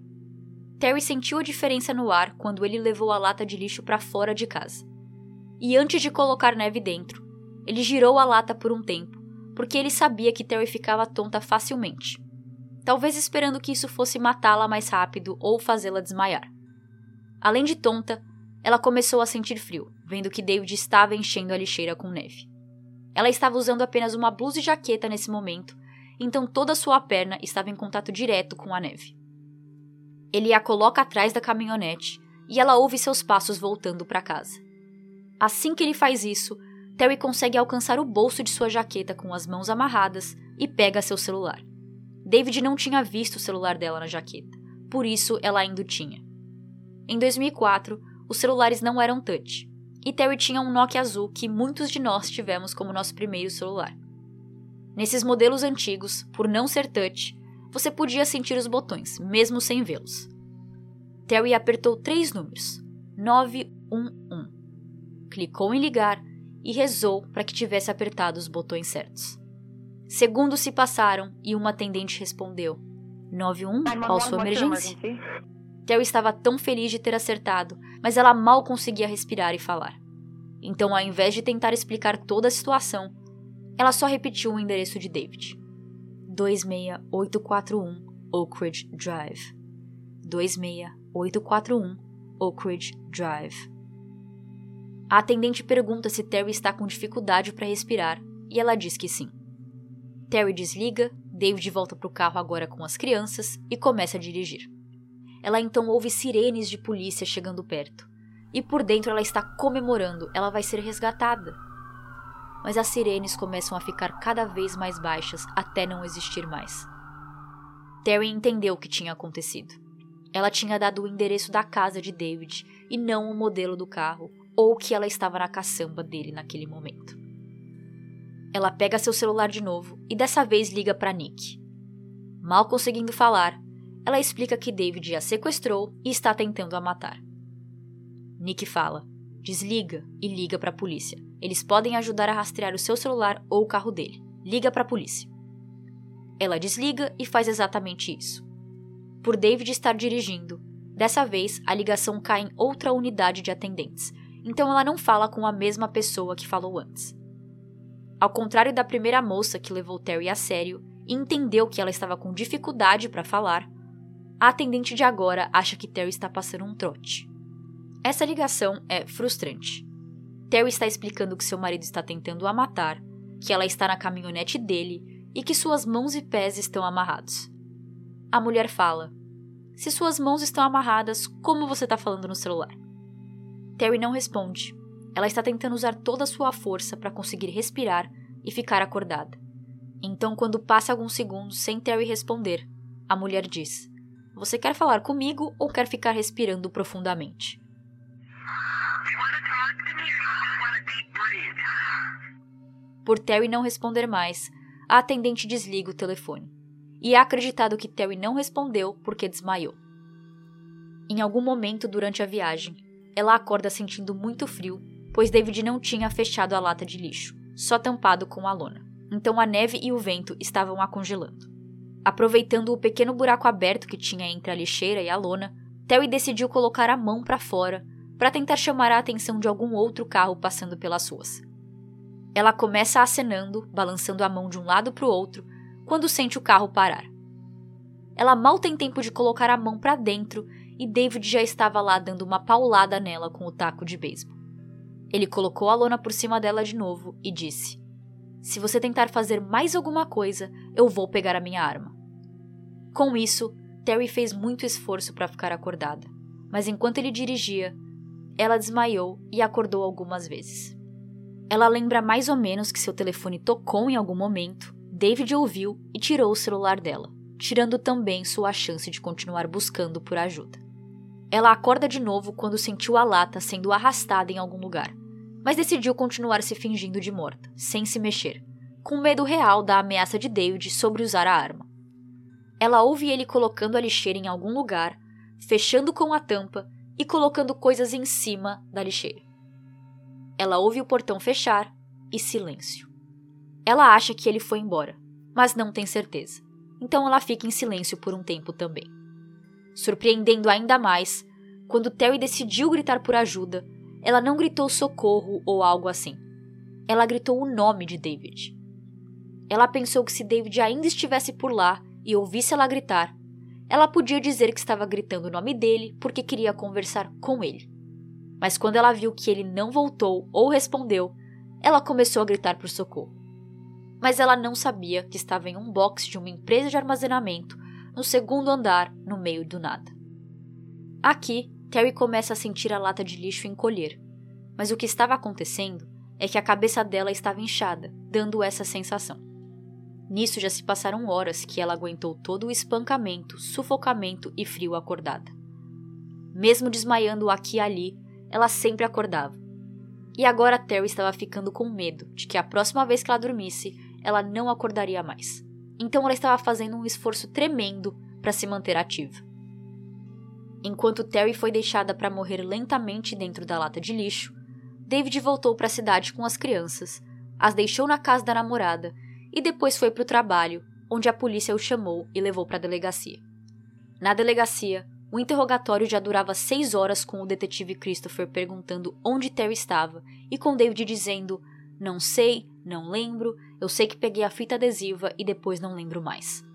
Terry sentiu a diferença no ar quando ele levou a lata de lixo para fora de casa. E antes de colocar neve dentro, ele girou a lata por um tempo, porque ele sabia que Terry ficava tonta facilmente. Talvez esperando que isso fosse matá-la mais rápido ou fazê-la desmaiar. Além de tonta, ela começou a sentir frio, vendo que David estava enchendo a lixeira com neve. Ela estava usando apenas uma blusa e jaqueta nesse momento então toda sua perna estava em contato direto com a neve. Ele a coloca atrás da caminhonete e ela ouve seus passos voltando para casa. Assim que ele faz isso, Terry consegue alcançar o bolso de sua jaqueta com as mãos amarradas e pega seu celular. David não tinha visto o celular dela na jaqueta, por isso ela ainda o tinha. Em 2004, os celulares não eram touch, e Terry tinha um Nokia azul que muitos de nós tivemos como nosso primeiro celular. Nesses modelos antigos, por não ser touch, você podia sentir os botões, mesmo sem vê-los. Terry apertou três números: 911. Clicou em ligar e rezou para que tivesse apertado os botões certos. Segundos se passaram e uma atendente respondeu: 91, qual sua emergência? Terry estava tão feliz de ter acertado, mas ela mal conseguia respirar e falar. Então, ao invés de tentar explicar toda a situação, ela só repetiu o endereço de David: 26841 Oak Ridge Drive. 26841 Oak Ridge Drive. A atendente pergunta se Terry está com dificuldade para respirar e ela diz que sim. Terry desliga, David volta para o carro agora com as crianças e começa a dirigir. Ela então ouve sirenes de polícia chegando perto. E por dentro ela está comemorando, ela vai ser resgatada. Mas as sirenes começam a ficar cada vez mais baixas até não existir mais. Terry entendeu o que tinha acontecido. Ela tinha dado o endereço da casa de David e não o modelo do carro ou que ela estava na caçamba dele naquele momento. Ela pega seu celular de novo e dessa vez liga para Nick. Mal conseguindo falar, ela explica que David a sequestrou e está tentando a matar. Nick fala: desliga e liga para a polícia. Eles podem ajudar a rastrear o seu celular ou o carro dele. Liga para a polícia. Ela desliga e faz exatamente isso. Por David estar dirigindo, dessa vez a ligação cai em outra unidade de atendentes, então ela não fala com a mesma pessoa que falou antes. Ao contrário da primeira moça que levou Terry a sério e entendeu que ela estava com dificuldade para falar, a atendente de agora acha que Terry está passando um trote. Essa ligação é frustrante. Terry está explicando que seu marido está tentando a matar, que ela está na caminhonete dele e que suas mãos e pés estão amarrados. A mulher fala: Se suas mãos estão amarradas, como você está falando no celular? Terry não responde. Ela está tentando usar toda a sua força para conseguir respirar e ficar acordada. Então, quando passa alguns segundos sem Terry responder, a mulher diz: Você quer falar comigo ou quer ficar respirando profundamente? Por Terry não responder mais, a atendente desliga o telefone. E é acreditado que Terry não respondeu porque desmaiou. Em algum momento durante a viagem, ela acorda sentindo muito frio, pois David não tinha fechado a lata de lixo, só tampado com a lona. Então a neve e o vento estavam a congelando. Aproveitando o pequeno buraco aberto que tinha entre a lixeira e a lona, Terry decidiu colocar a mão para fora para tentar chamar a atenção de algum outro carro passando pelas ruas. Ela começa acenando, balançando a mão de um lado para o outro, quando sente o carro parar. Ela mal tem tempo de colocar a mão para dentro e David já estava lá dando uma paulada nela com o taco de beisebol. Ele colocou a lona por cima dela de novo e disse: Se você tentar fazer mais alguma coisa, eu vou pegar a minha arma. Com isso, Terry fez muito esforço para ficar acordada, mas enquanto ele dirigia, ela desmaiou e acordou algumas vezes. Ela lembra mais ou menos que seu telefone tocou em algum momento, David ouviu e tirou o celular dela, tirando também sua chance de continuar buscando por ajuda. Ela acorda de novo quando sentiu a lata sendo arrastada em algum lugar, mas decidiu continuar se fingindo de morta, sem se mexer, com medo real da ameaça de David sobre usar a arma. Ela ouve ele colocando a lixeira em algum lugar, fechando com a tampa e colocando coisas em cima da lixeira. Ela ouve o portão fechar e silêncio. Ela acha que ele foi embora, mas não tem certeza. Então ela fica em silêncio por um tempo também. Surpreendendo ainda mais, quando Terry decidiu gritar por ajuda, ela não gritou socorro ou algo assim. Ela gritou o nome de David. Ela pensou que se David ainda estivesse por lá e ouvisse ela gritar, ela podia dizer que estava gritando o nome dele porque queria conversar com ele. Mas quando ela viu que ele não voltou ou respondeu, ela começou a gritar por socorro. Mas ela não sabia que estava em um box de uma empresa de armazenamento no segundo andar, no meio do nada. Aqui, Terry começa a sentir a lata de lixo encolher, mas o que estava acontecendo é que a cabeça dela estava inchada, dando essa sensação. Nisso já se passaram horas que ela aguentou todo o espancamento, sufocamento e frio acordada. Mesmo desmaiando aqui e ali, ela sempre acordava. E agora Terry estava ficando com medo de que a próxima vez que ela dormisse, ela não acordaria mais. Então ela estava fazendo um esforço tremendo para se manter ativa. Enquanto Terry foi deixada para morrer lentamente dentro da lata de lixo, David voltou para a cidade com as crianças, as deixou na casa da namorada e depois foi para o trabalho, onde a polícia o chamou e levou para a delegacia. Na delegacia, o interrogatório já durava seis horas com o detetive Christopher perguntando onde Terry estava e com David dizendo: Não sei, não lembro, eu sei que peguei a fita adesiva e depois não lembro mais.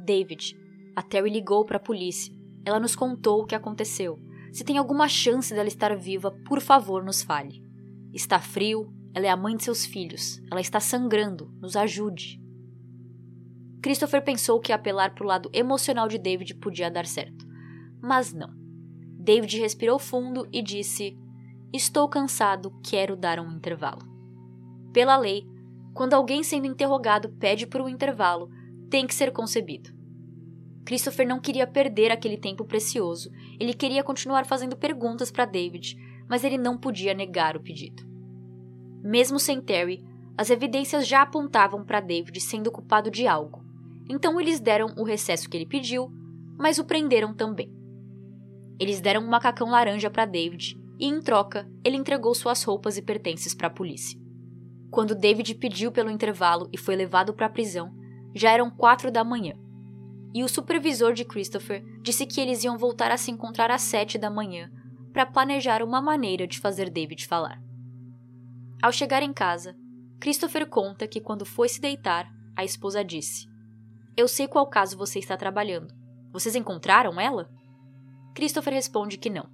David, a Terry ligou para a polícia. Ela nos contou o que aconteceu. Se tem alguma chance dela estar viva, por favor, nos fale. Está frio, ela é a mãe de seus filhos, ela está sangrando, nos ajude. Christopher pensou que apelar para o lado emocional de David podia dar certo. Mas não. David respirou fundo e disse: Estou cansado, quero dar um intervalo. Pela lei, quando alguém sendo interrogado pede por um intervalo, tem que ser concebido. Christopher não queria perder aquele tempo precioso, ele queria continuar fazendo perguntas para David, mas ele não podia negar o pedido. Mesmo sem Terry, as evidências já apontavam para David sendo culpado de algo, então eles deram o recesso que ele pediu, mas o prenderam também. Eles deram um macacão laranja para David e, em troca, ele entregou suas roupas e pertences para a polícia. Quando David pediu pelo intervalo e foi levado para a prisão, já eram quatro da manhã. E o supervisor de Christopher disse que eles iam voltar a se encontrar às sete da manhã para planejar uma maneira de fazer David falar. Ao chegar em casa, Christopher conta que quando foi se deitar, a esposa disse: Eu sei qual caso você está trabalhando. Vocês encontraram ela? Christopher responde que não.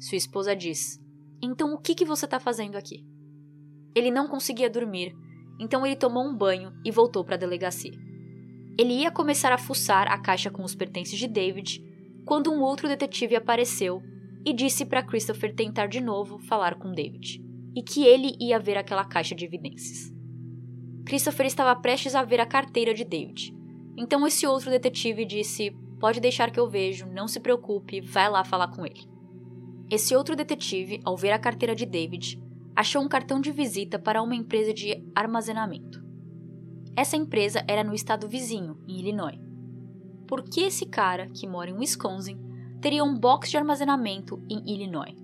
Sua esposa diz: Então o que, que você está fazendo aqui? Ele não conseguia dormir, então ele tomou um banho e voltou para a delegacia. Ele ia começar a fuçar a caixa com os pertences de David quando um outro detetive apareceu e disse para Christopher tentar de novo falar com David e que ele ia ver aquela caixa de evidências. Christopher estava prestes a ver a carteira de David. Então esse outro detetive disse: Pode deixar que eu vejo, não se preocupe, vai lá falar com ele. Esse outro detetive, ao ver a carteira de David, achou um cartão de visita para uma empresa de armazenamento. Essa empresa era no estado vizinho, em Illinois. Por que esse cara, que mora em Wisconsin, teria um box de armazenamento em Illinois?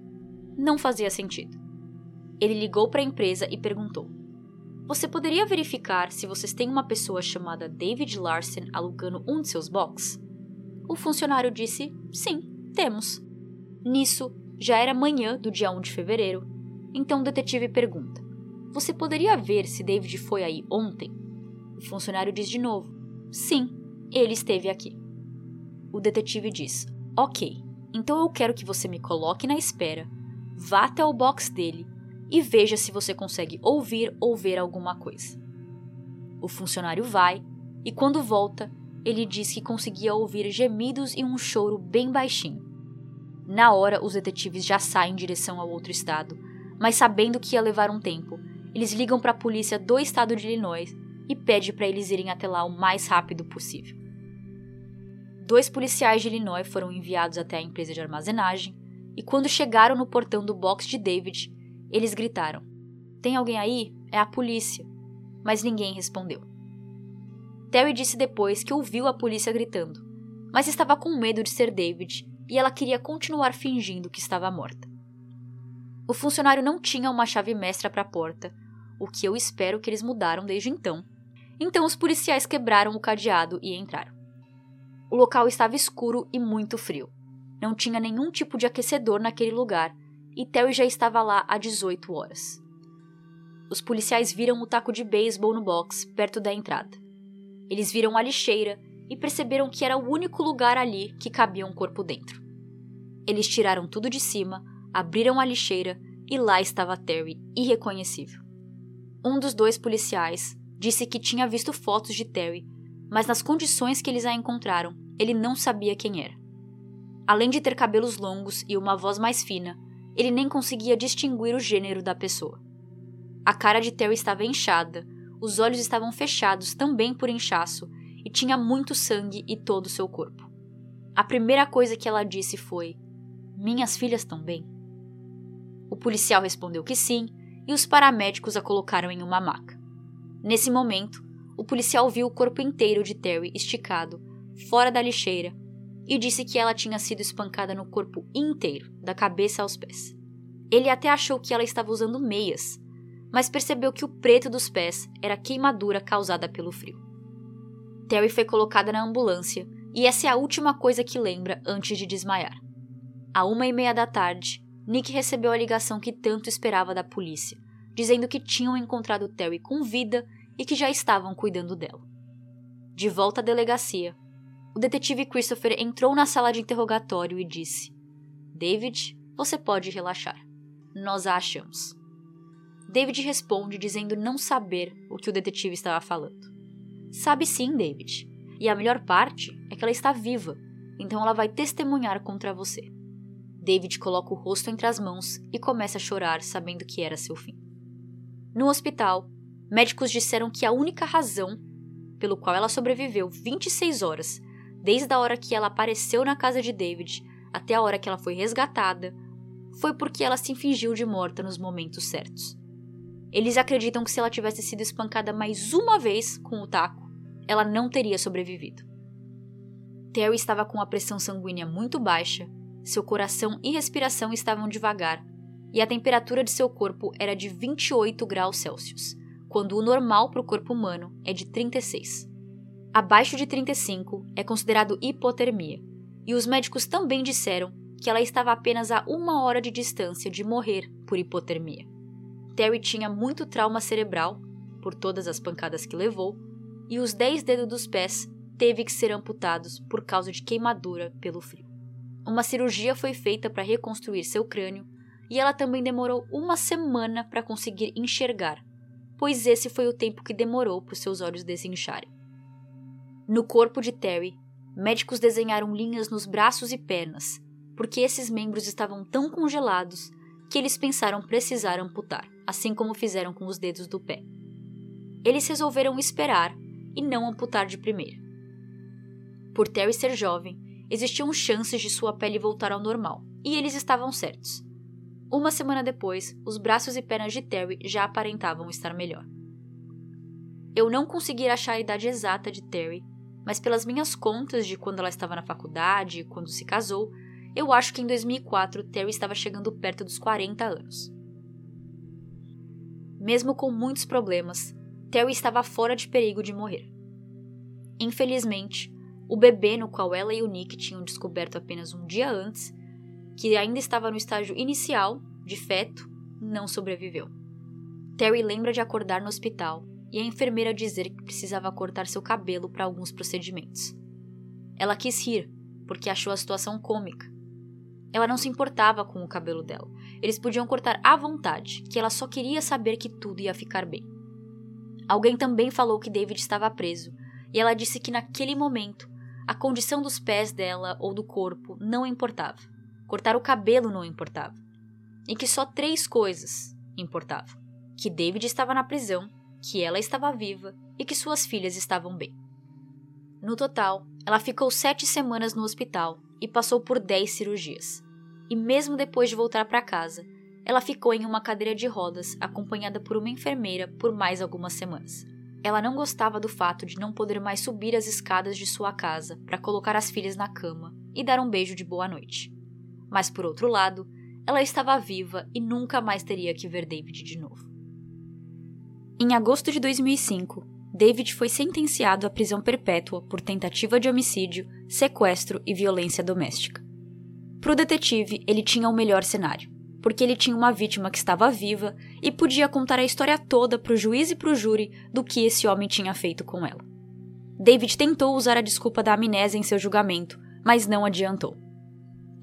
Não fazia sentido. Ele ligou para a empresa e perguntou: Você poderia verificar se vocês têm uma pessoa chamada David Larson alugando um de seus boxes? O funcionário disse: Sim, temos. Nisso, já era manhã do dia 1 de fevereiro, então o detetive pergunta: Você poderia ver se David foi aí ontem? O funcionário diz de novo: Sim, ele esteve aqui. O detetive diz: Ok, então eu quero que você me coloque na espera, vá até o box dele e veja se você consegue ouvir ou ver alguma coisa. O funcionário vai e, quando volta, ele diz que conseguia ouvir gemidos e um choro bem baixinho. Na hora, os detetives já saem em direção ao outro estado, mas sabendo que ia levar um tempo, eles ligam para a polícia do estado de Illinois e pedem para eles irem até lá o mais rápido possível. Dois policiais de Illinois foram enviados até a empresa de armazenagem e, quando chegaram no portão do box de David, eles gritaram: Tem alguém aí? É a polícia. Mas ninguém respondeu. Terry disse depois que ouviu a polícia gritando, mas estava com medo de ser David e ela queria continuar fingindo que estava morta. O funcionário não tinha uma chave mestra para a porta, o que eu espero que eles mudaram desde então. Então os policiais quebraram o cadeado e entraram. O local estava escuro e muito frio. Não tinha nenhum tipo de aquecedor naquele lugar e Terry já estava lá há 18 horas. Os policiais viram o taco de beisebol no box perto da entrada. Eles viram a lixeira e perceberam que era o único lugar ali que cabia um corpo dentro. Eles tiraram tudo de cima, abriram a lixeira e lá estava Terry, irreconhecível. Um dos dois policiais disse que tinha visto fotos de Terry, mas nas condições que eles a encontraram, ele não sabia quem era. Além de ter cabelos longos e uma voz mais fina, ele nem conseguia distinguir o gênero da pessoa. A cara de Terry estava inchada, os olhos estavam fechados também por inchaço e tinha muito sangue e todo o seu corpo. A primeira coisa que ela disse foi: Minhas filhas estão bem? O policial respondeu que sim e os paramédicos a colocaram em uma maca. Nesse momento, o policial viu o corpo inteiro de Terry esticado, fora da lixeira, e disse que ela tinha sido espancada no corpo inteiro, da cabeça aos pés. Ele até achou que ela estava usando meias, mas percebeu que o preto dos pés era queimadura causada pelo frio. Terry foi colocada na ambulância E essa é a última coisa que lembra antes de desmaiar. À uma e meia da tarde, Nick recebeu a ligação que tanto esperava da polícia, dizendo que tinham encontrado Terry com vida e que já estavam cuidando dela. De volta à delegacia, o detetive Christopher entrou na sala de interrogatório e disse: David, você pode relaxar. Nós a achamos. David responde dizendo não saber o que o detetive estava falando. Sabe sim, David. E a melhor parte é que ela está viva, então ela vai testemunhar contra você. David coloca o rosto entre as mãos e começa a chorar, sabendo que era seu fim. No hospital, médicos disseram que a única razão pelo qual ela sobreviveu 26 horas, desde a hora que ela apareceu na casa de David até a hora que ela foi resgatada, foi porque ela se fingiu de morta nos momentos certos. Eles acreditam que se ela tivesse sido espancada mais uma vez com o taco, ela não teria sobrevivido. Terry estava com a pressão sanguínea muito baixa seu coração e respiração estavam devagar, e a temperatura de seu corpo era de 28 graus Celsius, quando o normal para o corpo humano é de 36. Abaixo de 35 é considerado hipotermia, e os médicos também disseram que ela estava apenas a uma hora de distância de morrer por hipotermia. Terry tinha muito trauma cerebral, por todas as pancadas que levou, e os 10 dedos dos pés teve que ser amputados por causa de queimadura pelo frio. Uma cirurgia foi feita para reconstruir seu crânio e ela também demorou uma semana para conseguir enxergar, pois esse foi o tempo que demorou para seus olhos desincharem. No corpo de Terry, médicos desenharam linhas nos braços e pernas, porque esses membros estavam tão congelados que eles pensaram precisar amputar, assim como fizeram com os dedos do pé. Eles resolveram esperar e não amputar de primeira. Por Terry ser jovem, existiam chances de sua pele voltar ao normal, e eles estavam certos. Uma semana depois, os braços e pernas de Terry já aparentavam estar melhor. Eu não consegui achar a idade exata de Terry, mas pelas minhas contas de quando ela estava na faculdade e quando se casou, eu acho que em 2004 Terry estava chegando perto dos 40 anos. Mesmo com muitos problemas, Terry estava fora de perigo de morrer. Infelizmente, o bebê no qual ela e o Nick tinham descoberto apenas um dia antes, que ainda estava no estágio inicial de feto, não sobreviveu. Terry lembra de acordar no hospital e a enfermeira dizer que precisava cortar seu cabelo para alguns procedimentos. Ela quis rir, porque achou a situação cômica. Ela não se importava com o cabelo dela. Eles podiam cortar à vontade, que ela só queria saber que tudo ia ficar bem. Alguém também falou que David estava preso, e ela disse que naquele momento a condição dos pés dela ou do corpo não importava. Cortar o cabelo não importava. E que só três coisas importavam: que David estava na prisão, que ela estava viva e que suas filhas estavam bem. No total, ela ficou sete semanas no hospital e passou por dez cirurgias. E mesmo depois de voltar para casa, ela ficou em uma cadeira de rodas acompanhada por uma enfermeira por mais algumas semanas. Ela não gostava do fato de não poder mais subir as escadas de sua casa para colocar as filhas na cama e dar um beijo de boa noite. Mas por outro lado, ela estava viva e nunca mais teria que ver David de novo. Em agosto de 2005, David foi sentenciado à prisão perpétua por tentativa de homicídio, sequestro e violência doméstica. Para o detetive, ele tinha o melhor cenário porque ele tinha uma vítima que estava viva e podia contar a história toda para o juiz e para o júri do que esse homem tinha feito com ela. David tentou usar a desculpa da amnésia em seu julgamento, mas não adiantou.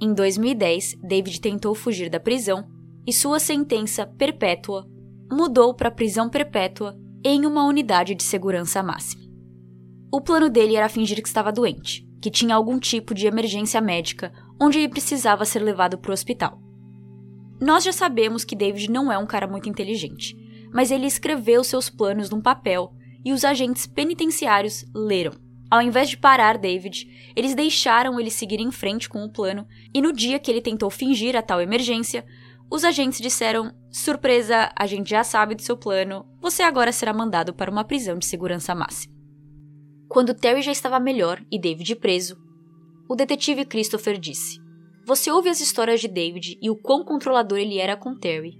Em 2010, David tentou fugir da prisão e sua sentença perpétua mudou para prisão perpétua em uma unidade de segurança máxima. O plano dele era fingir que estava doente, que tinha algum tipo de emergência médica onde ele precisava ser levado para o hospital. Nós já sabemos que David não é um cara muito inteligente, mas ele escreveu seus planos num papel e os agentes penitenciários leram. Ao invés de parar David, eles deixaram ele seguir em frente com o plano, e no dia que ele tentou fingir a tal emergência, os agentes disseram: Surpresa, a gente já sabe do seu plano, você agora será mandado para uma prisão de segurança máxima. Quando Terry já estava melhor e David preso, o detetive Christopher disse: você ouve as histórias de David e o quão controlador ele era com Terry.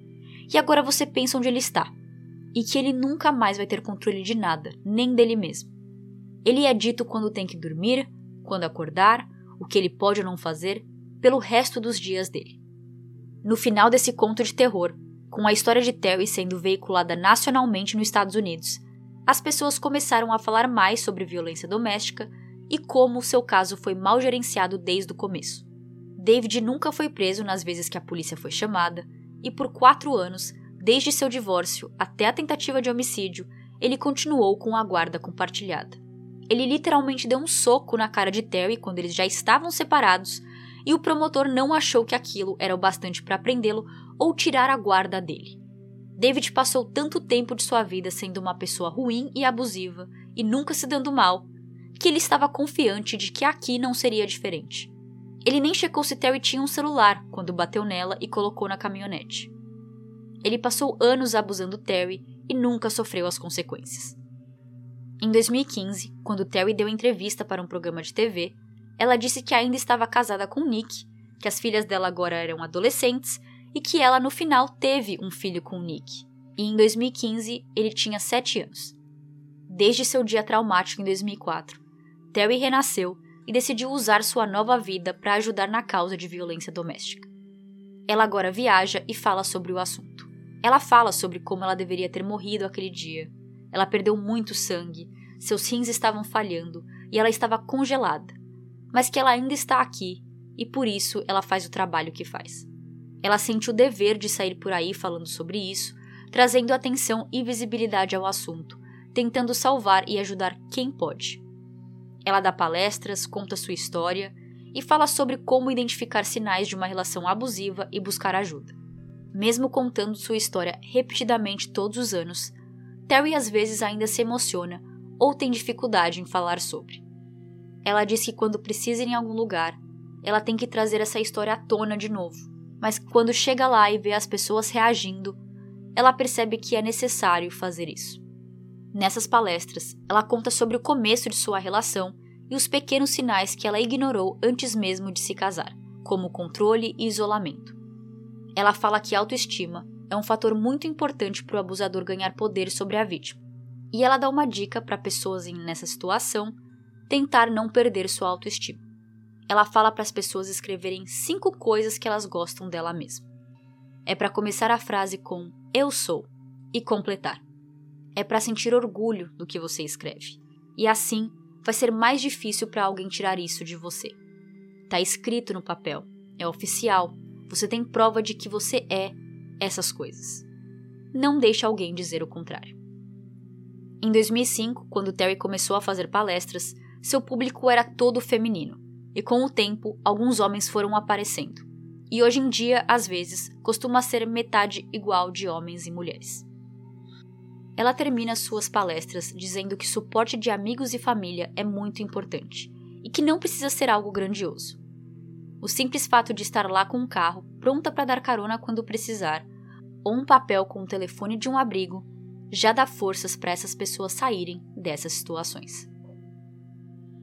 E agora você pensa onde ele está. E que ele nunca mais vai ter controle de nada, nem dele mesmo. Ele é dito quando tem que dormir, quando acordar, o que ele pode ou não fazer, pelo resto dos dias dele. No final desse conto de terror, com a história de Terry sendo veiculada nacionalmente nos Estados Unidos, as pessoas começaram a falar mais sobre violência doméstica e como o seu caso foi mal gerenciado desde o começo. David nunca foi preso nas vezes que a polícia foi chamada, e por quatro anos, desde seu divórcio até a tentativa de homicídio, ele continuou com a guarda compartilhada. Ele literalmente deu um soco na cara de Terry quando eles já estavam separados, e o promotor não achou que aquilo era o bastante para prendê-lo ou tirar a guarda dele. David passou tanto tempo de sua vida sendo uma pessoa ruim e abusiva e nunca se dando mal, que ele estava confiante de que aqui não seria diferente. Ele nem checou se Terry tinha um celular quando bateu nela e colocou na caminhonete. Ele passou anos abusando Terry e nunca sofreu as consequências. Em 2015, quando Terry deu entrevista para um programa de TV, ela disse que ainda estava casada com Nick, que as filhas dela agora eram adolescentes e que ela no final teve um filho com Nick. E em 2015 ele tinha 7 anos. Desde seu dia traumático em 2004, Terry renasceu e decidiu usar sua nova vida para ajudar na causa de violência doméstica. Ela agora viaja e fala sobre o assunto. Ela fala sobre como ela deveria ter morrido aquele dia. Ela perdeu muito sangue, seus rins estavam falhando e ela estava congelada, mas que ela ainda está aqui e por isso ela faz o trabalho que faz. Ela sente o dever de sair por aí falando sobre isso, trazendo atenção e visibilidade ao assunto, tentando salvar e ajudar quem pode. Ela dá palestras, conta sua história e fala sobre como identificar sinais de uma relação abusiva e buscar ajuda. Mesmo contando sua história repetidamente todos os anos, Terry às vezes ainda se emociona ou tem dificuldade em falar sobre. Ela diz que quando precisa ir em algum lugar, ela tem que trazer essa história à tona de novo, mas quando chega lá e vê as pessoas reagindo, ela percebe que é necessário fazer isso. Nessas palestras, ela conta sobre o começo de sua relação e os pequenos sinais que ela ignorou antes mesmo de se casar, como controle e isolamento. Ela fala que autoestima é um fator muito importante para o abusador ganhar poder sobre a vítima. E ela dá uma dica para pessoas nessa situação tentar não perder sua autoestima. Ela fala para as pessoas escreverem cinco coisas que elas gostam dela mesma. É para começar a frase com eu sou e completar é para sentir orgulho do que você escreve. E assim, vai ser mais difícil para alguém tirar isso de você. Tá escrito no papel, é oficial, você tem prova de que você é essas coisas. Não deixe alguém dizer o contrário. Em 2005, quando Terry começou a fazer palestras, seu público era todo feminino, e com o tempo, alguns homens foram aparecendo. E hoje em dia, às vezes, costuma ser metade igual de homens e mulheres. Ela termina suas palestras dizendo que suporte de amigos e família é muito importante e que não precisa ser algo grandioso. O simples fato de estar lá com um carro, pronta para dar carona quando precisar, ou um papel com o telefone de um abrigo, já dá forças para essas pessoas saírem dessas situações.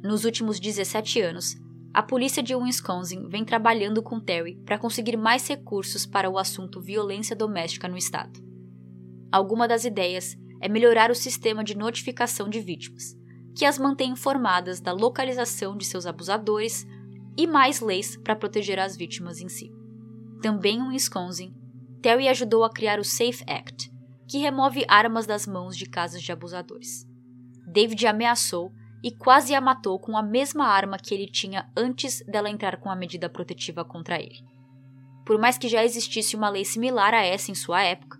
Nos últimos 17 anos, a polícia de Wisconsin vem trabalhando com Terry para conseguir mais recursos para o assunto violência doméstica no estado. Alguma das ideias é melhorar o sistema de notificação de vítimas, que as mantém informadas da localização de seus abusadores e mais leis para proteger as vítimas em si. Também em Wisconsin, Terry ajudou a criar o Safe Act, que remove armas das mãos de casas de abusadores. David ameaçou e quase a matou com a mesma arma que ele tinha antes dela entrar com a medida protetiva contra ele. Por mais que já existisse uma lei similar a essa em sua época,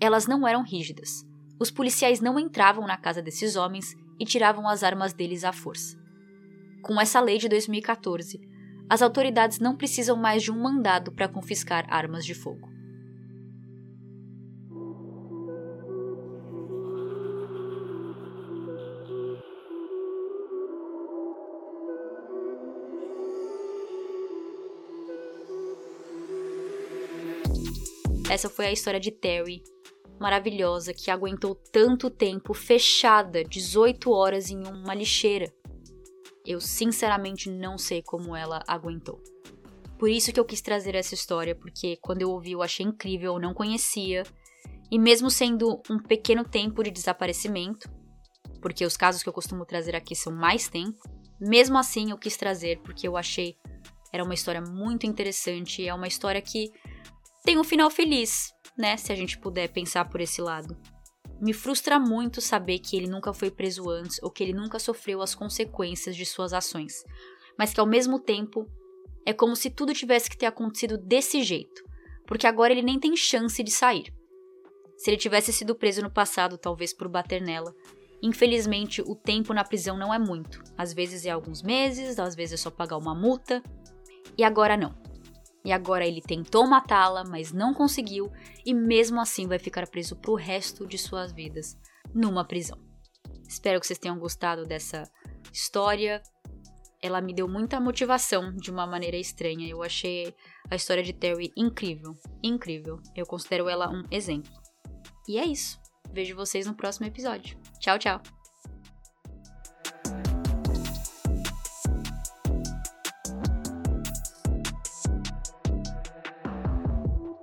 elas não eram rígidas os policiais não entravam na casa desses homens e tiravam as armas deles à força. Com essa lei de 2014, as autoridades não precisam mais de um mandado para confiscar armas de fogo. Essa foi a história de Terry, maravilhosa que aguentou tanto tempo fechada 18 horas em uma lixeira. Eu sinceramente não sei como ela aguentou. Por isso que eu quis trazer essa história, porque quando eu ouvi eu achei incrível, eu não conhecia. E mesmo sendo um pequeno tempo de desaparecimento, porque os casos que eu costumo trazer aqui são mais tempo, Mesmo assim, eu quis trazer porque eu achei era uma história muito interessante, é uma história que tem um final feliz, né, se a gente puder pensar por esse lado. Me frustra muito saber que ele nunca foi preso antes ou que ele nunca sofreu as consequências de suas ações, mas que ao mesmo tempo é como se tudo tivesse que ter acontecido desse jeito, porque agora ele nem tem chance de sair. Se ele tivesse sido preso no passado, talvez por bater nela, infelizmente o tempo na prisão não é muito. Às vezes é alguns meses, às vezes é só pagar uma multa, e agora não. E agora ele tentou matá-la, mas não conseguiu, e mesmo assim vai ficar preso pro resto de suas vidas numa prisão. Espero que vocês tenham gostado dessa história. Ela me deu muita motivação de uma maneira estranha. Eu achei a história de Terry incrível, incrível. Eu considero ela um exemplo. E é isso. Vejo vocês no próximo episódio. Tchau, tchau.